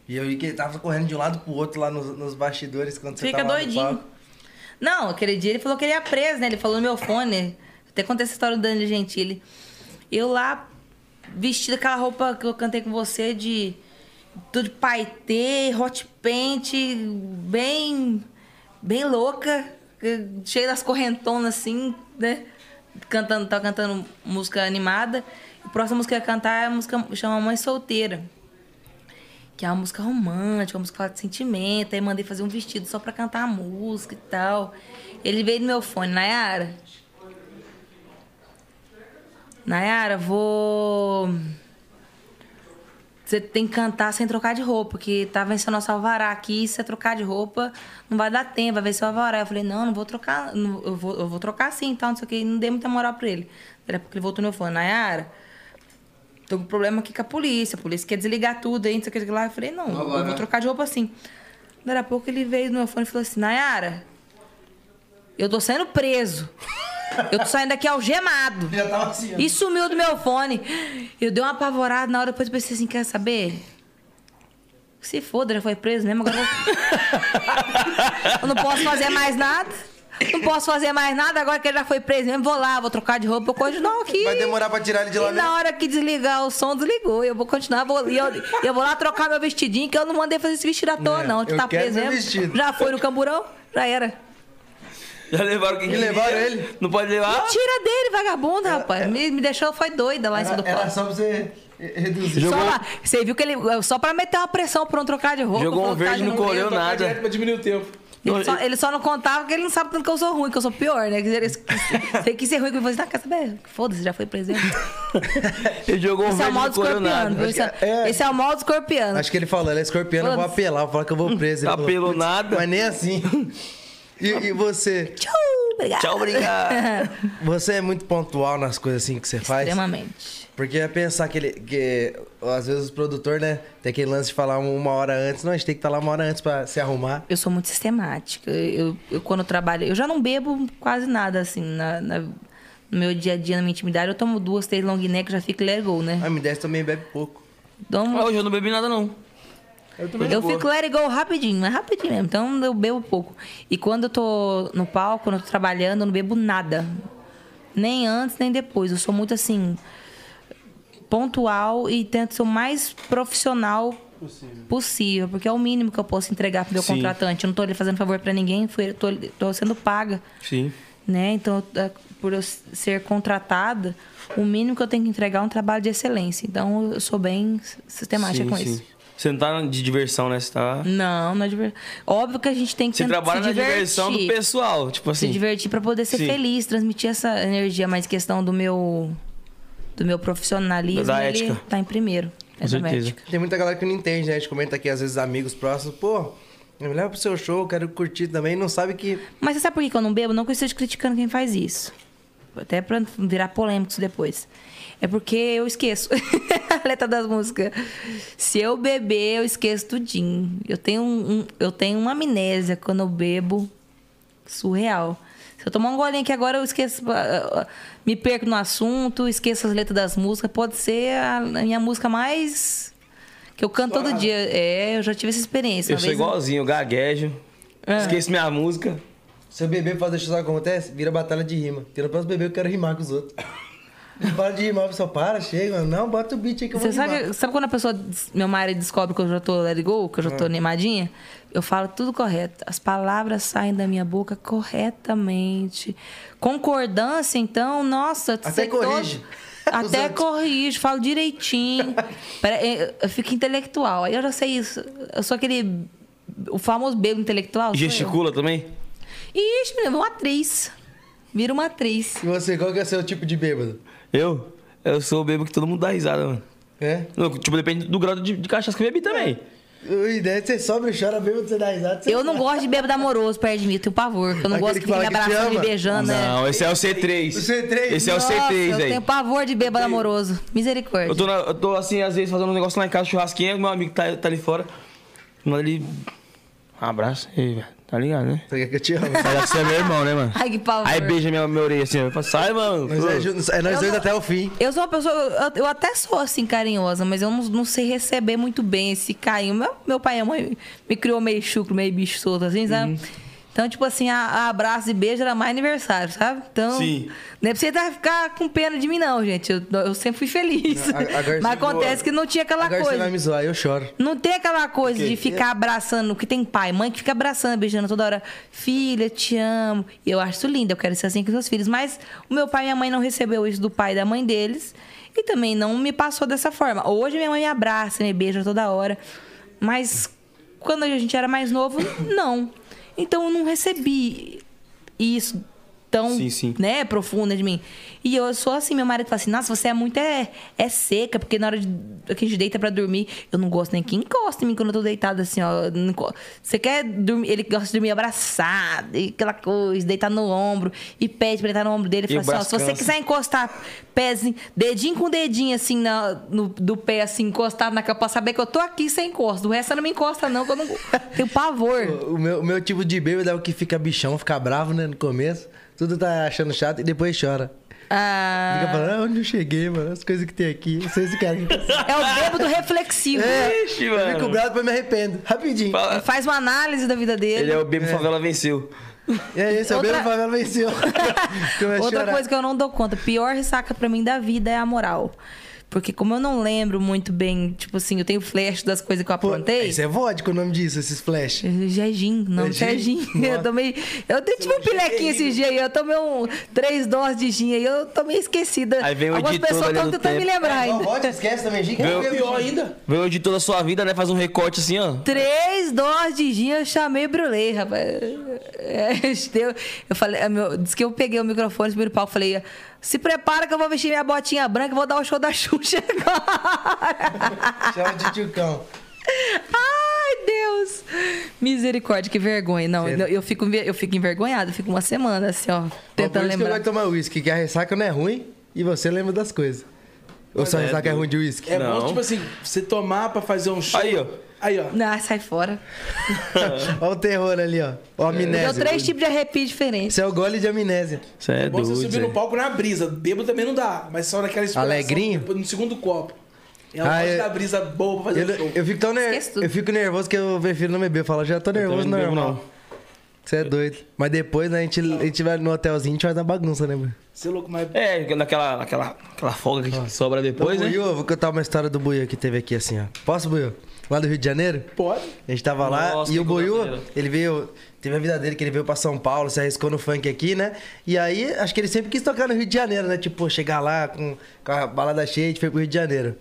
E eu vi que ele tava correndo de um lado pro outro lá nos, nos bastidores quando você fica tava lá no doidinho. palco. Não, aquele dia ele falou que ele ia preso, né? Ele falou no meu fone. Até contei essa história do Danilo Gentili. Eu lá, vestida aquela roupa que eu cantei com você de tudo de paetê, hot paint, bem, bem louca, cheia das correntonas assim, né? Cantando, tava cantando música animada. A próxima música que eu ia cantar é a música chama Mãe Solteira. Que é uma música romântica, uma música que fala de sentimento. Aí mandei fazer um vestido só pra cantar a música e tal. Ele veio no meu fone, Nayara. Nayara, vou. Você tem que cantar sem trocar de roupa, porque tá vencendo nosso alvará aqui. Se você trocar de roupa, não vai dar tempo, vai vencer o alvará. Eu falei, não, não vou trocar, não, eu, vou, eu vou trocar sim, então, não sei o que. Não dei muita moral pra ele. Era porque ele voltou no meu fone, Nayara, tô com problema aqui com a polícia. A polícia quer desligar tudo aí, não sei o que não sei o que lá. Eu falei, não, eu vou trocar de roupa assim. Daí a pouco ele veio no meu fone e falou assim, Nayara, eu tô sendo preso. Eu tô saindo daqui algemado. Já tava assim. E sumiu do meu fone. Eu dei uma apavorada na hora, depois eu pensei assim, quer saber? Se foda, já foi preso mesmo, agora eu... não posso fazer mais nada. Não posso fazer mais nada, agora que ele já foi preso mesmo, vou lá, vou trocar de roupa, vou continuar aqui. Vai demorar pra tirar ele de lá E na mesmo. hora que desligar o som, desligou. Eu vou continuar, vou, eu, eu vou lá trocar meu vestidinho, que eu não mandei fazer esse vestido à toa, É, não. Tu eu tá preso mesmo. vestido. Já foi no camburão? Já era. Já levaram quem E queria. levaram ele? Não pode levar? Tira dele, vagabundo, rapaz. Me, me deixou, foi doida lá em cima do Era, palco. só pra você reduzir. Jogou- Só lá. Você viu que ele. Só pra meter uma pressão pra não trocar de roupa. Jogou um que verde, de não ruim. colheu nada. direto Pra diminuir o tempo. Ele só, ele só não contava porque ele não sabe tanto que eu sou ruim, que eu sou pior, né? Que ele- Você quis ser ruim, que eu falei, tá, quer saber? Foda-se, já foi presente. Ele jogou um Esse é o verde, mal não do colheu escorpiano. nada. viu? Esse é, é- esse é o mal do escorpiano. Acho que ele falou, ele é escorpiano, eu vou Foda-se. apelar, vou falar que eu vou preso. Ele falou, Apelou "Putz, nada." Mas nem assim. E, e você? Tchau, obrigado. Tchau, obrigado. Você é muito pontual nas coisas assim que você faz? Extremamente. Porque é pensar que ele. Que, às vezes o produtor, né, tem aquele lance de falar uma hora antes. Não, a gente tem que estar lá uma hora antes pra se arrumar. Eu sou muito sistemática. Eu, eu, quando eu trabalho, eu já não bebo quase nada, assim, na, na- no meu dia a dia, na minha intimidade. Eu tomo duas, três long neck, já fico let go, né? A M10 também bebe pouco. Tomo, Ah, Hoje eu não bebi nada, não. Eu também eu fico let it go rapidinho, mas rapidinho mesmo. Então eu bebo pouco. E quando eu tô no palco, quando eu tô trabalhando, eu não bebo nada. Nem antes, nem depois. Eu sou muito assim. pontual e tento ser o mais profissional possível. porque é o mínimo que eu posso entregar pro meu Sim. contratante. Eu não tô ali fazendo favor para ninguém, fui- tô, tô sendo paga. Sim. Né? Então, é, por eu ser contratada, o mínimo que eu tenho que entregar é um trabalho de excelência. Então, eu sou bem sistemática sim, com sim. isso. Você não tá de diversão, né? Você tá. Não, não é diver... Óbvio que a gente tem que Você trabalha se na divertir. diversão do pessoal. Tipo Se assim. divertir para poder ser Sim. feliz, transmitir essa energia, mas questão do meu do meu profissionalismo, Da ele ética. tá em primeiro. Com É certeza. ética. Tem muita galera que não entende, né? A gente comenta aqui, às vezes, amigos próximos, pô, me leva pro seu show, quero curtir também. Não sabe que. Mas você sabe por que eu não bebo? Não que eu esteja criticando quem faz isso. Até pra virar polêmico isso depois. É porque eu esqueço a letra das músicas. Se eu beber, eu esqueço tudinho. Eu tenho, um, eu tenho uma amnésia quando eu bebo surreal. Se eu tomar um golinho aqui agora, eu esqueço. ah, ah, Me perco no assunto, esqueço as letras das músicas. Pode ser a, minha música mais. que eu canto todo dia. É, eu já tive essa experiência. Eu sou igualzinho, eu gaguejo. Ah. Esqueço minha música. Se eu beber pra fazer sabe o que acontece? Vira batalha de rima. No próximo beber eu quero rimar com os outros. Para de rimar, pessoal. Para, chega. mano. Não, bota o beat aí que eu vou Você sabe, sabe quando a pessoa, meu marido descobre que eu já tô let go, que eu já Ah. tô animadinha? Eu falo tudo correto. As palavras saem da minha boca corretamente. Concordância, então, nossa... Até corrige. todo- Até outros. corrige, falo direitinho. Pera- eu, eu fico intelectual. Aí eu já sei isso. Eu sou aquele... O famoso bebo intelectual. eu. Gesticula também? Ixi, menina, uma atriz. Vira uma atriz. E você, qual que é o seu tipo de bêbado? Eu? Eu sou o bebo que todo mundo dá risada, mano. É? Tipo, depende do grau de, de cachaça que eu bebi também. A ideia é que você sobe, chora bêbado, você dá risada. Você Eu não gosto de bêbado amoroso perto de mim, eu tenho pavor. Eu não Aquele gosto que que fique me abraçando, me beijando, né? Não, esse é o C3. O C3? Esse é o Nossa, C3, eu velho. tenho pavor de bêbado amoroso. Misericórdia. Eu tô, na- eu tô assim, às vezes, fazendo um negócio lá em casa, churrasquinha, meu amigo tá, tá ali fora. Manda ele. Um abraço aí, velho. Tá ligado, né? Você quer que eu te amo? Sai você é meu irmão, né, mano? Ai, que pavor. Aí beija minha, minha orelha assim, eu falo, sai, mano. Mas é, é nós Eu dois não- até o fim. Eu sou uma pessoa, eu, eu até sou assim carinhosa, mas eu não, não sei receber muito bem esse carinho. Meu, meu pai e a mãe me criou meio chucro, meio bicho solto, assim, sabe? Uhum. Então, tipo assim, a, a abraço e beijo era mais aniversário, sabe? Então, Sim. não é pra você tá- ficar com pena de mim, não, gente. Eu, eu sempre fui feliz. A- agora mas você- acontece que não tinha aquela Agora você coisa. vai me zoar, eu choro. Não tem aquela coisa de ficar abraçando, que tem pai, mãe que fica abraçando, beijando toda hora. Filha, te amo. E eu acho isso lindo, eu quero ser assim com meus filhos. Mas o meu pai e minha mãe não recebeu isso do pai e da mãe deles. E também não me passou dessa forma. Hoje minha mãe me abraça, me beija toda hora. Mas quando a gente era mais novo, não. Então eu não recebi isso tão, Sim, sim. né, profunda de mim. E eu sou assim, meu marido fala assim, nossa, você é muito é, é seca, porque na hora de, que a gente deita pra dormir, eu não gosto nem que encosta em mim quando eu tô deitada assim, ó. Você quer dormir, ele gosta de dormir abraçado, e aquela coisa, deitar no ombro, e pede pra deitar no ombro dele, E fala o assim, ó, se você quiser encostar pezinho, dedinho com dedinho assim na, no, do pé, assim, encostado na cama, pra saber que eu tô aqui, você encosta. O resto não me encosta, não, que eu não tenho pavor. O meu, o meu tipo de bêbado é o que fica bichão, fica bravo, né, no começo. Tudo tá achando chato e depois chora. Ah, Fica falando, ah, onde eu cheguei, mano, as coisas que tem aqui. Vocês querem que... é o bêbado reflexivo. Ixi, Eu fico mano. bravo, depois me arrependo. Rapidinho. Fala- Faz uma análise da vida dele. Ele é o bebo favela venceu. E aí, seu Outra- Outra... favela venceu. Outra chorar. coisa que eu não dou conta, pior ressaca pra mim da vida é a moral. Porque como eu não lembro muito bem, tipo assim, eu tenho flash das coisas que eu aprontei. Isso é vodka o nome disso, esses flash. Já é gin, não, É é gin? gin. Eu tomei. Eu tive um pilequinho esses dias aí. Eu tomei um, três doses de gin aí. Eu tomei esquecida. Aí vem o Algumas editor pessoas estão do tentando me lembrar ainda. vodka, esquece também, gente. Meu- Pior ainda. Veio de toda a sua vida, né? Faz um recorte assim, ó. Três doses de gin, eu chamei o Brulei, rapaz. É, eu falei, é, meu, disse que eu peguei o microfone, subi no palco, falei, se prepara que eu vou vestir minha botinha branca e vou dar o show da Xuxa agora. Chama de tchucão. Ai, Deus! Misericórdia, que vergonha. Não, Sério? eu fico, eu fico envergonhada, eu fico uma semana assim, ó, Por tentando isso que eu lembrar. gosto de tomar uísque, que a ressaca não é ruim e você lembra das coisas. Ou só é ressaca é doido. ruim de uísque? É Não. bom, tipo assim, você tomar pra fazer um show. Aí, ó. Aí, ó. Não, sai fora. Olha o terror ali, ó. Ó a Deu amnésia. três tipos de arrepio diferentes. Isso é o gole de amnésia. Você é É bom você doido. subir no Zé. palco na brisa. Bêbado também não dá, mas só naquela inspiração. Alegrinho? depois, No segundo copo. É Ah, uma é- da brisa boa pra fazer Eu, o show. eu fico tão ner... Esquece tudo. eu fico nervoso que eu prefiro não beber. Eu falo, já tô nervoso também não bebo, normal. Você é doido. Mas depois, né, a gente, a gente vai no hotelzinho e a gente faz uma bagunça, né, mano? Você é louco, mas. É, naquela, naquela aquela folga que sobra depois, o né? Buiu, eu vou contar uma história do Buiu que teve aqui assim, ó. Posso, Buiu? Lá do Rio de Janeiro? Pode. A gente tava lá Nossa, e que o Buiu, ele veio. Teve a vida dele que ele veio pra São Paulo, se arriscou no funk aqui, né? E aí, acho que ele sempre quis tocar no Rio de Janeiro, né? Tipo, chegar lá com, com a balada cheia, a gente foi pro Rio de Janeiro.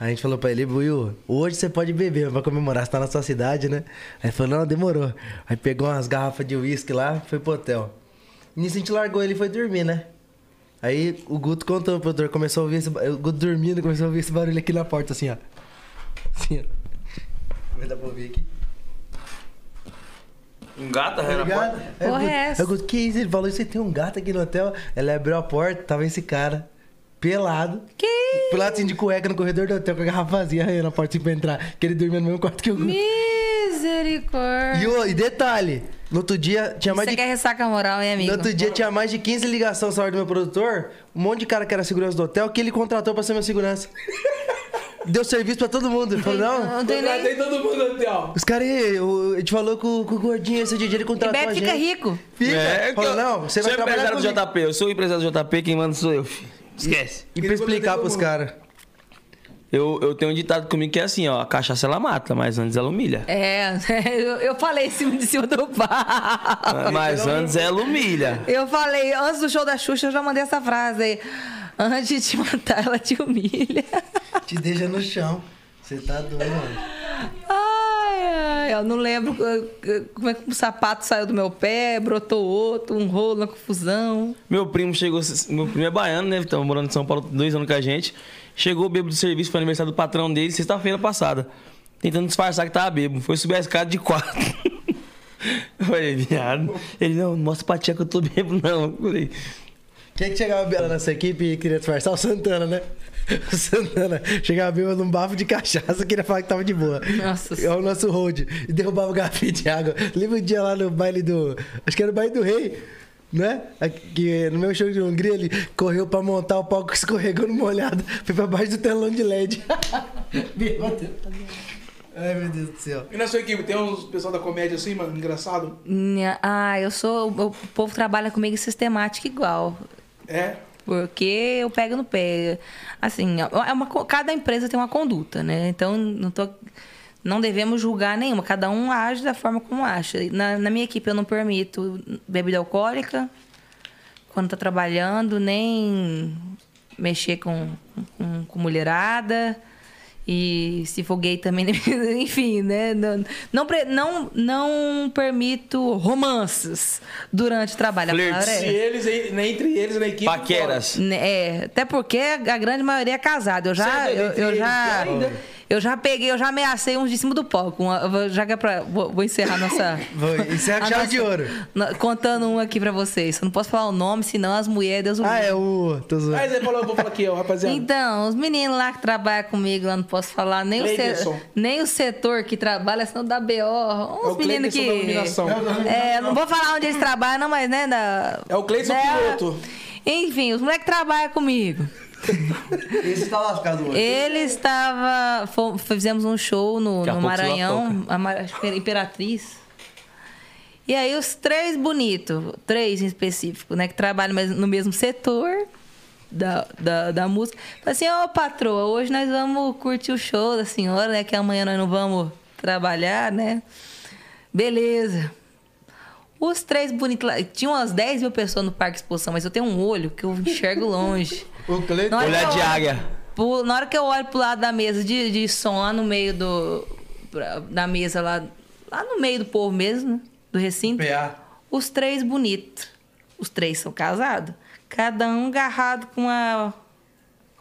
A gente falou pra ele, Buiu, hoje você pode beber pra comemorar, você tá na sua cidade, né? Aí ele falou, não, demorou. Aí pegou umas garrafas de uísque lá e foi pro hotel. Nisso a gente largou ele e foi dormir, né? Aí o Guto contou, o produtor começou a ouvir esse O Guto dormindo, começou a ouvir esse barulho aqui na porta, assim, ó. Assim, ó. Vai dar pra ouvir aqui. Um gato Tá arranha na ligado? porta. O Porra, é essa? aí o Guto, que isso? Ele falou, você tem um gato aqui no hotel? Ela abriu a porta, tava esse cara, pelado. Que Pelado assim de cueca no corredor do hotel com a garrafa vazia arranhando a porta assim pra entrar. Que ele dormia no mesmo quarto que o Guto. misericórdia. E, o- e detalhe, no outro dia tinha mais Você de quer ressaca moral, hein, amigo? No outro dia tinha mais de 15 ligações só do meu produtor, um monte de cara que era segurança do hotel, que ele contratou pra ser meu segurança. Deu serviço pra todo mundo. Ele falou, não. Não tem nem... Contratei todo mundo no hotel. Os caras a gente falou com, com o gordinho esse dia, ele E contratou a Beto fica rico. Fica. É, falou, eu- não, você vai sou trabalhar empresário comigo. do JP, eu sou o empresário do JP, quem manda sou eu, filho. Esquece. E pra explicar pros caras. Eu, eu tenho um ditado comigo que é assim, ó, a cachaça ela mata, mas antes ela humilha. É, eu, eu falei em cima de cima do pau. Mas antes ela humilha. Eu falei, antes do show da Xuxa, eu já mandei essa frase aí. Antes de te matar, ela te humilha. Te deixa no chão. Você tá doido, mano. Ai, ai, eu não lembro eh, como é que um sapato saiu do meu pé, brotou outro, um rolo, uma confusão. Meu primo chegou, meu primo é baiano, né? Tava morando em São Paulo dois anos com a gente. Chegou bêbado do serviço, foi aniversário do patrão dele, sexta-feira passada. Tentando disfarçar que tava bêbado. Foi subir a escada de quatro. Eu falei, viado. Ele, não, não mostra pra tia que eu tô bêbado, não. Eu falei, Quem é que chegava bêbado nessa equipe e queria disfarçar? O Santana, né? O Santana chegava bêbado num bafo de cachaça, queria falar que tava de boa. Nossa É o nosso hold. E derrubava o garrafinha de água. Lembra um dia lá no baile do. Acho que era o baile do rei. Né? Que no meu show de Hungria ele correu pra montar o palco, escorregou no molhado, foi pra baixo do telão de LED. Bêbado. Ai meu Deus do céu. E na sua equipe, tem uns pessoal da comédia assim, mano, engraçado? Ah, eu sou. O povo trabalha comigo sistemático igual. É. Porque eu pego no pé. Assim, é uma, cada empresa tem uma conduta, né? Então, não, tô, não devemos julgar nenhuma. Cada um age da forma como acha. Na, na minha equipe, eu não permito bebida alcoólica quando tá trabalhando, nem mexer com, com, com mulherada. E se for gay também, enfim, né? Não, não, não, não permito romances durante o trabalho. Flirts. é eles, entre eles na equipe. paqueras. né, É, até porque a grande maioria é casada. Eu já, Sério, eu, eu já, ainda? Eu já peguei, eu já ameacei uns de cima do palco. Uma- já que é pra, vou, vou encerrar nossa. Vou encerrar com a chave nossa- de ouro. na- contando um aqui pra vocês. Eu não posso falar o nome, senão as mulheres, Deus o Ah, é o. Tô zoando. Aí você falou, eu vou falar aqui, ó, rapaziada. Então, os meninos lá que trabalham comigo, eu não posso falar nem o, se- nem o setor que trabalha, senão dá BO. É Uns o meninos que. da iluminação. É, não vou falar onde eles trabalham, não, mas né, da. É o Cleiderson né, piloto. Enfim, os moleques trabalham comigo. Esse tá lascado hoje. Ele estava. Fizemos um show no, no Maranhão, a Imperatriz. E aí os três bonitos, três em específico, né? Que trabalham no mesmo setor da, da, da música. Falei assim, ô patroa, hoje nós vamos curtir o show da senhora, né? Que amanhã nós não vamos trabalhar, né? Beleza. Os três bonitos lá. Tinha umas 10 mil pessoas no Parque Exposição, mas eu tenho um olho que eu enxergo longe. O Cleiton. Na hora Olhar que eu de olho- águia. Pro- na hora que eu olho pro lado da mesa de, de som, lá no meio do. pra- da mesa lá. Lá no meio do povo mesmo, né? Do recinto. PA. Os três bonitos. Os três são casados. Cada um agarrado com uma,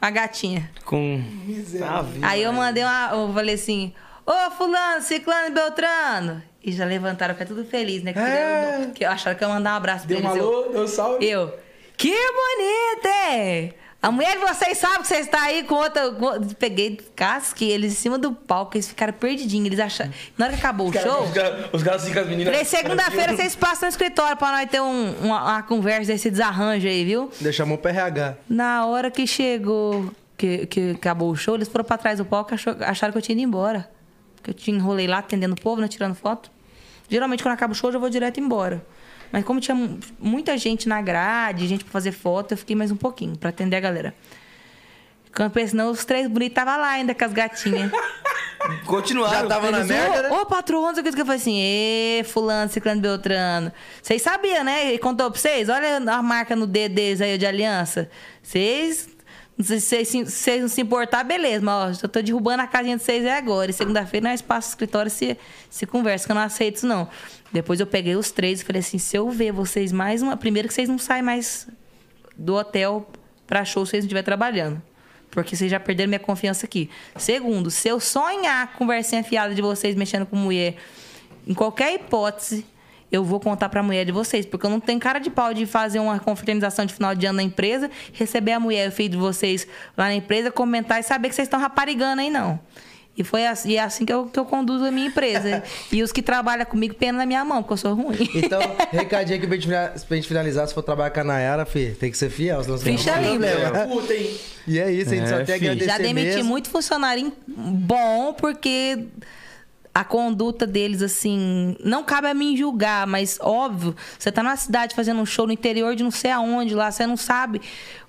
uma gatinha. Com. Miserável. Aí eu mandei uma. Eu falei assim: Ô, Fulano, Ciclano e Beltrano. E já levantaram, ficaram tudo feliz, né? Que, É. eu, que acharam que eu ia mandar um abraço Deu pra eles. Eu- alô, deu um salve. eu, que bonita, hein? A mulher de vocês sabe que você está aí com outra. com- Peguei, casquei eles em cima do palco, eles ficaram perdidinhos. Eles acharam. Na hora que acabou o show, Os caras os caras ficam as meninas. falei, segunda-feira vocês passam no escritório pra nós ter um- uma, uma conversa desse desarranjo aí, viu? Deixa a mão pro RH. Na hora que chegou, que, que acabou o show, eles foram pra trás do palco e acharam que eu tinha ido embora. Que eu tinha enrolei lá atendendo o povo, né? Tirando foto. Geralmente, quando acaba o show, eu já vou direto embora. Mas como tinha mu- muita gente na grade, gente pra fazer foto, eu fiquei mais um pouquinho pra atender a galera. Quando eu pensei, não, os três bonitos estavam lá ainda com as gatinhas. Continuaram. Já tava na merda, né? Ô, patrão, não sei o que que eu falei assim, ê, fulano, ciclano, beltrano. Vocês sabiam, né? Ele contou pra vocês? Olha a marca no dedo deles aí de aliança. Vocês... Se vocês, se vocês não se importar, beleza. Mas, ó, eu tô derrubando a casinha de vocês é agora. E segunda-feira nós passamos no escritório se, se conversa, que eu não aceito isso, não. Depois eu peguei os três e falei assim, se eu ver vocês mais uma... Primeiro que vocês não saem mais do hotel pra show se vocês não estiverem trabalhando. Porque vocês já perderam minha confiança aqui. Segundo, se eu sonhar conversinha fiada de vocês mexendo com mulher, em qualquer hipótese, eu vou contar pra mulher de vocês. Porque eu não tenho cara de pau de fazer uma confraternização de final de ano na empresa, receber a mulher, o filho de vocês lá na empresa, comentar e saber que vocês estão raparigando aí, não. E foi assim, e é assim que, eu, que eu conduzo a minha empresa. e os que trabalham comigo, pena na minha mão, porque eu sou ruim. Então, recadinho aqui pra gente, pra gente finalizar. Se for trabalhar com a Nayara, fi, tem que ser fiel. senão você não Ficha limpa. problema. Puta, hein? E é isso, a gente É, só tem a agradecer Já demiti mesmo. muito funcionário bom, porque a conduta deles, assim, não cabe a mim julgar, mas óbvio, você tá na cidade fazendo um show no interior de não sei aonde lá, você não sabe.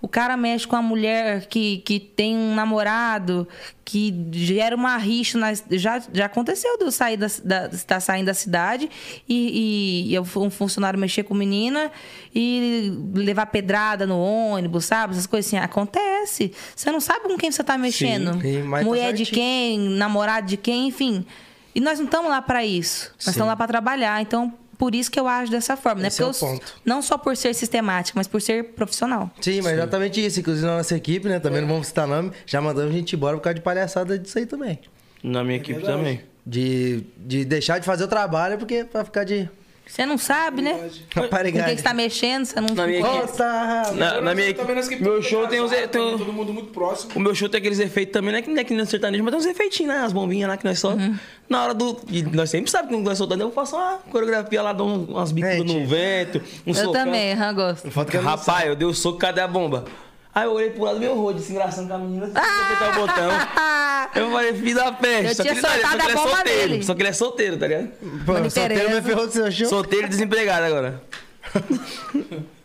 O cara mexe com a mulher que, que tem um namorado, que gera uma rixa. na- já, já aconteceu de eu sair da, da, estar saindo da cidade e, e, e um funcionário mexer com menina e levar pedrada no ônibus, sabe? Essas coisas assim. Acontece. Você não sabe com quem você tá mexendo. sim, tá Mulher de certinho. quem, namorado de quem, enfim. E nós não estamos lá para isso. Nós Sim. estamos lá para trabalhar. Então, por isso que eu ajo dessa forma, né? Esse é Porque o eu, não só por ser sistemática, mas por ser profissional. Sim, mas exatamente isso. Inclusive na nossa equipe, né? Também não vamos citar nome. Já mandamos a gente embora por causa de palhaçada disso aí também. Na minha equipe verdade. também. De, de deixar de fazer o trabalho porque pra ficar de Você não sabe, né? Com quem que você tá mexendo, você não Na minha! Na, na minha que- Meu show tem uns. tem um- Todo mundo muito próximo. O meu show tem aqueles efeitos também, não é que não é que nem sertanejo, mas tem uns efeitinhos, né? As bombinhas lá que nós soltamos. Na hora do. E nós sempre sabemos que quando nós soltamos, eu faço uma coreografia lá, dou um- umas bicudas no vento, um Eu socão. também, eu gosto. Rapaz, eu dei o soco, cadê a bomba? Aí eu olhei pro lado do meu rosto, se engraçando com a menina, assim, apertar o botão. Eu falei, filho da peste. Eu só que tinha ele, tá- só que soltado ele é a bomba solteiro. nele. Só que ele é solteiro, tá ligado? Pô, Não solteiro interessa. me ferrou do seu show. Solteiro e desempregado agora.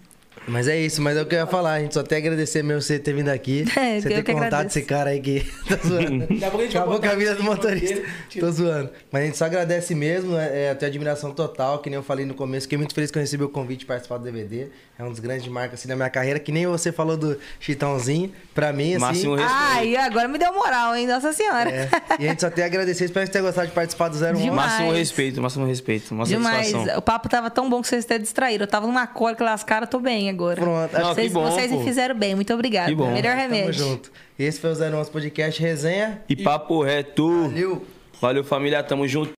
Mas é isso, mas é o que eu ia falar. A gente só tem a agradecer mesmo você ter vindo aqui. É, você ter que contado esse cara aí que tá zoando. A a Acabou com a vida do motorista. dele. Tira. Tô zoando. Mas a gente só agradece mesmo. É, é, tenho admiração total, que nem eu falei no começo. Fiquei muito feliz que eu recebi o convite de participar do DVD. É um dos grandes marcas assim, da minha carreira. Que nem você falou do Chitãozinho. Pra mim, assim. Máximo respeito. Ai, agora me deu moral, hein? Nossa Senhora. É, e a gente só tem a agradecer. Espero que você tenha gostado de participar do 01. Demais. Máximo respeito, máximo respeito. Uma Demais. satisfação. O papo tava tão bom que vocês até distraíram. Eu tava numa cólica lascada, tô bem agora. Pronto. Não, Vocês, que bom, vocês me fizeram bem, muito obrigada. Que bom. Melhor Tamo remédio. junto. Esse foi o 01 Podcast Resenha. E papo reto. Valeu. Valeu, família. Tamo junto.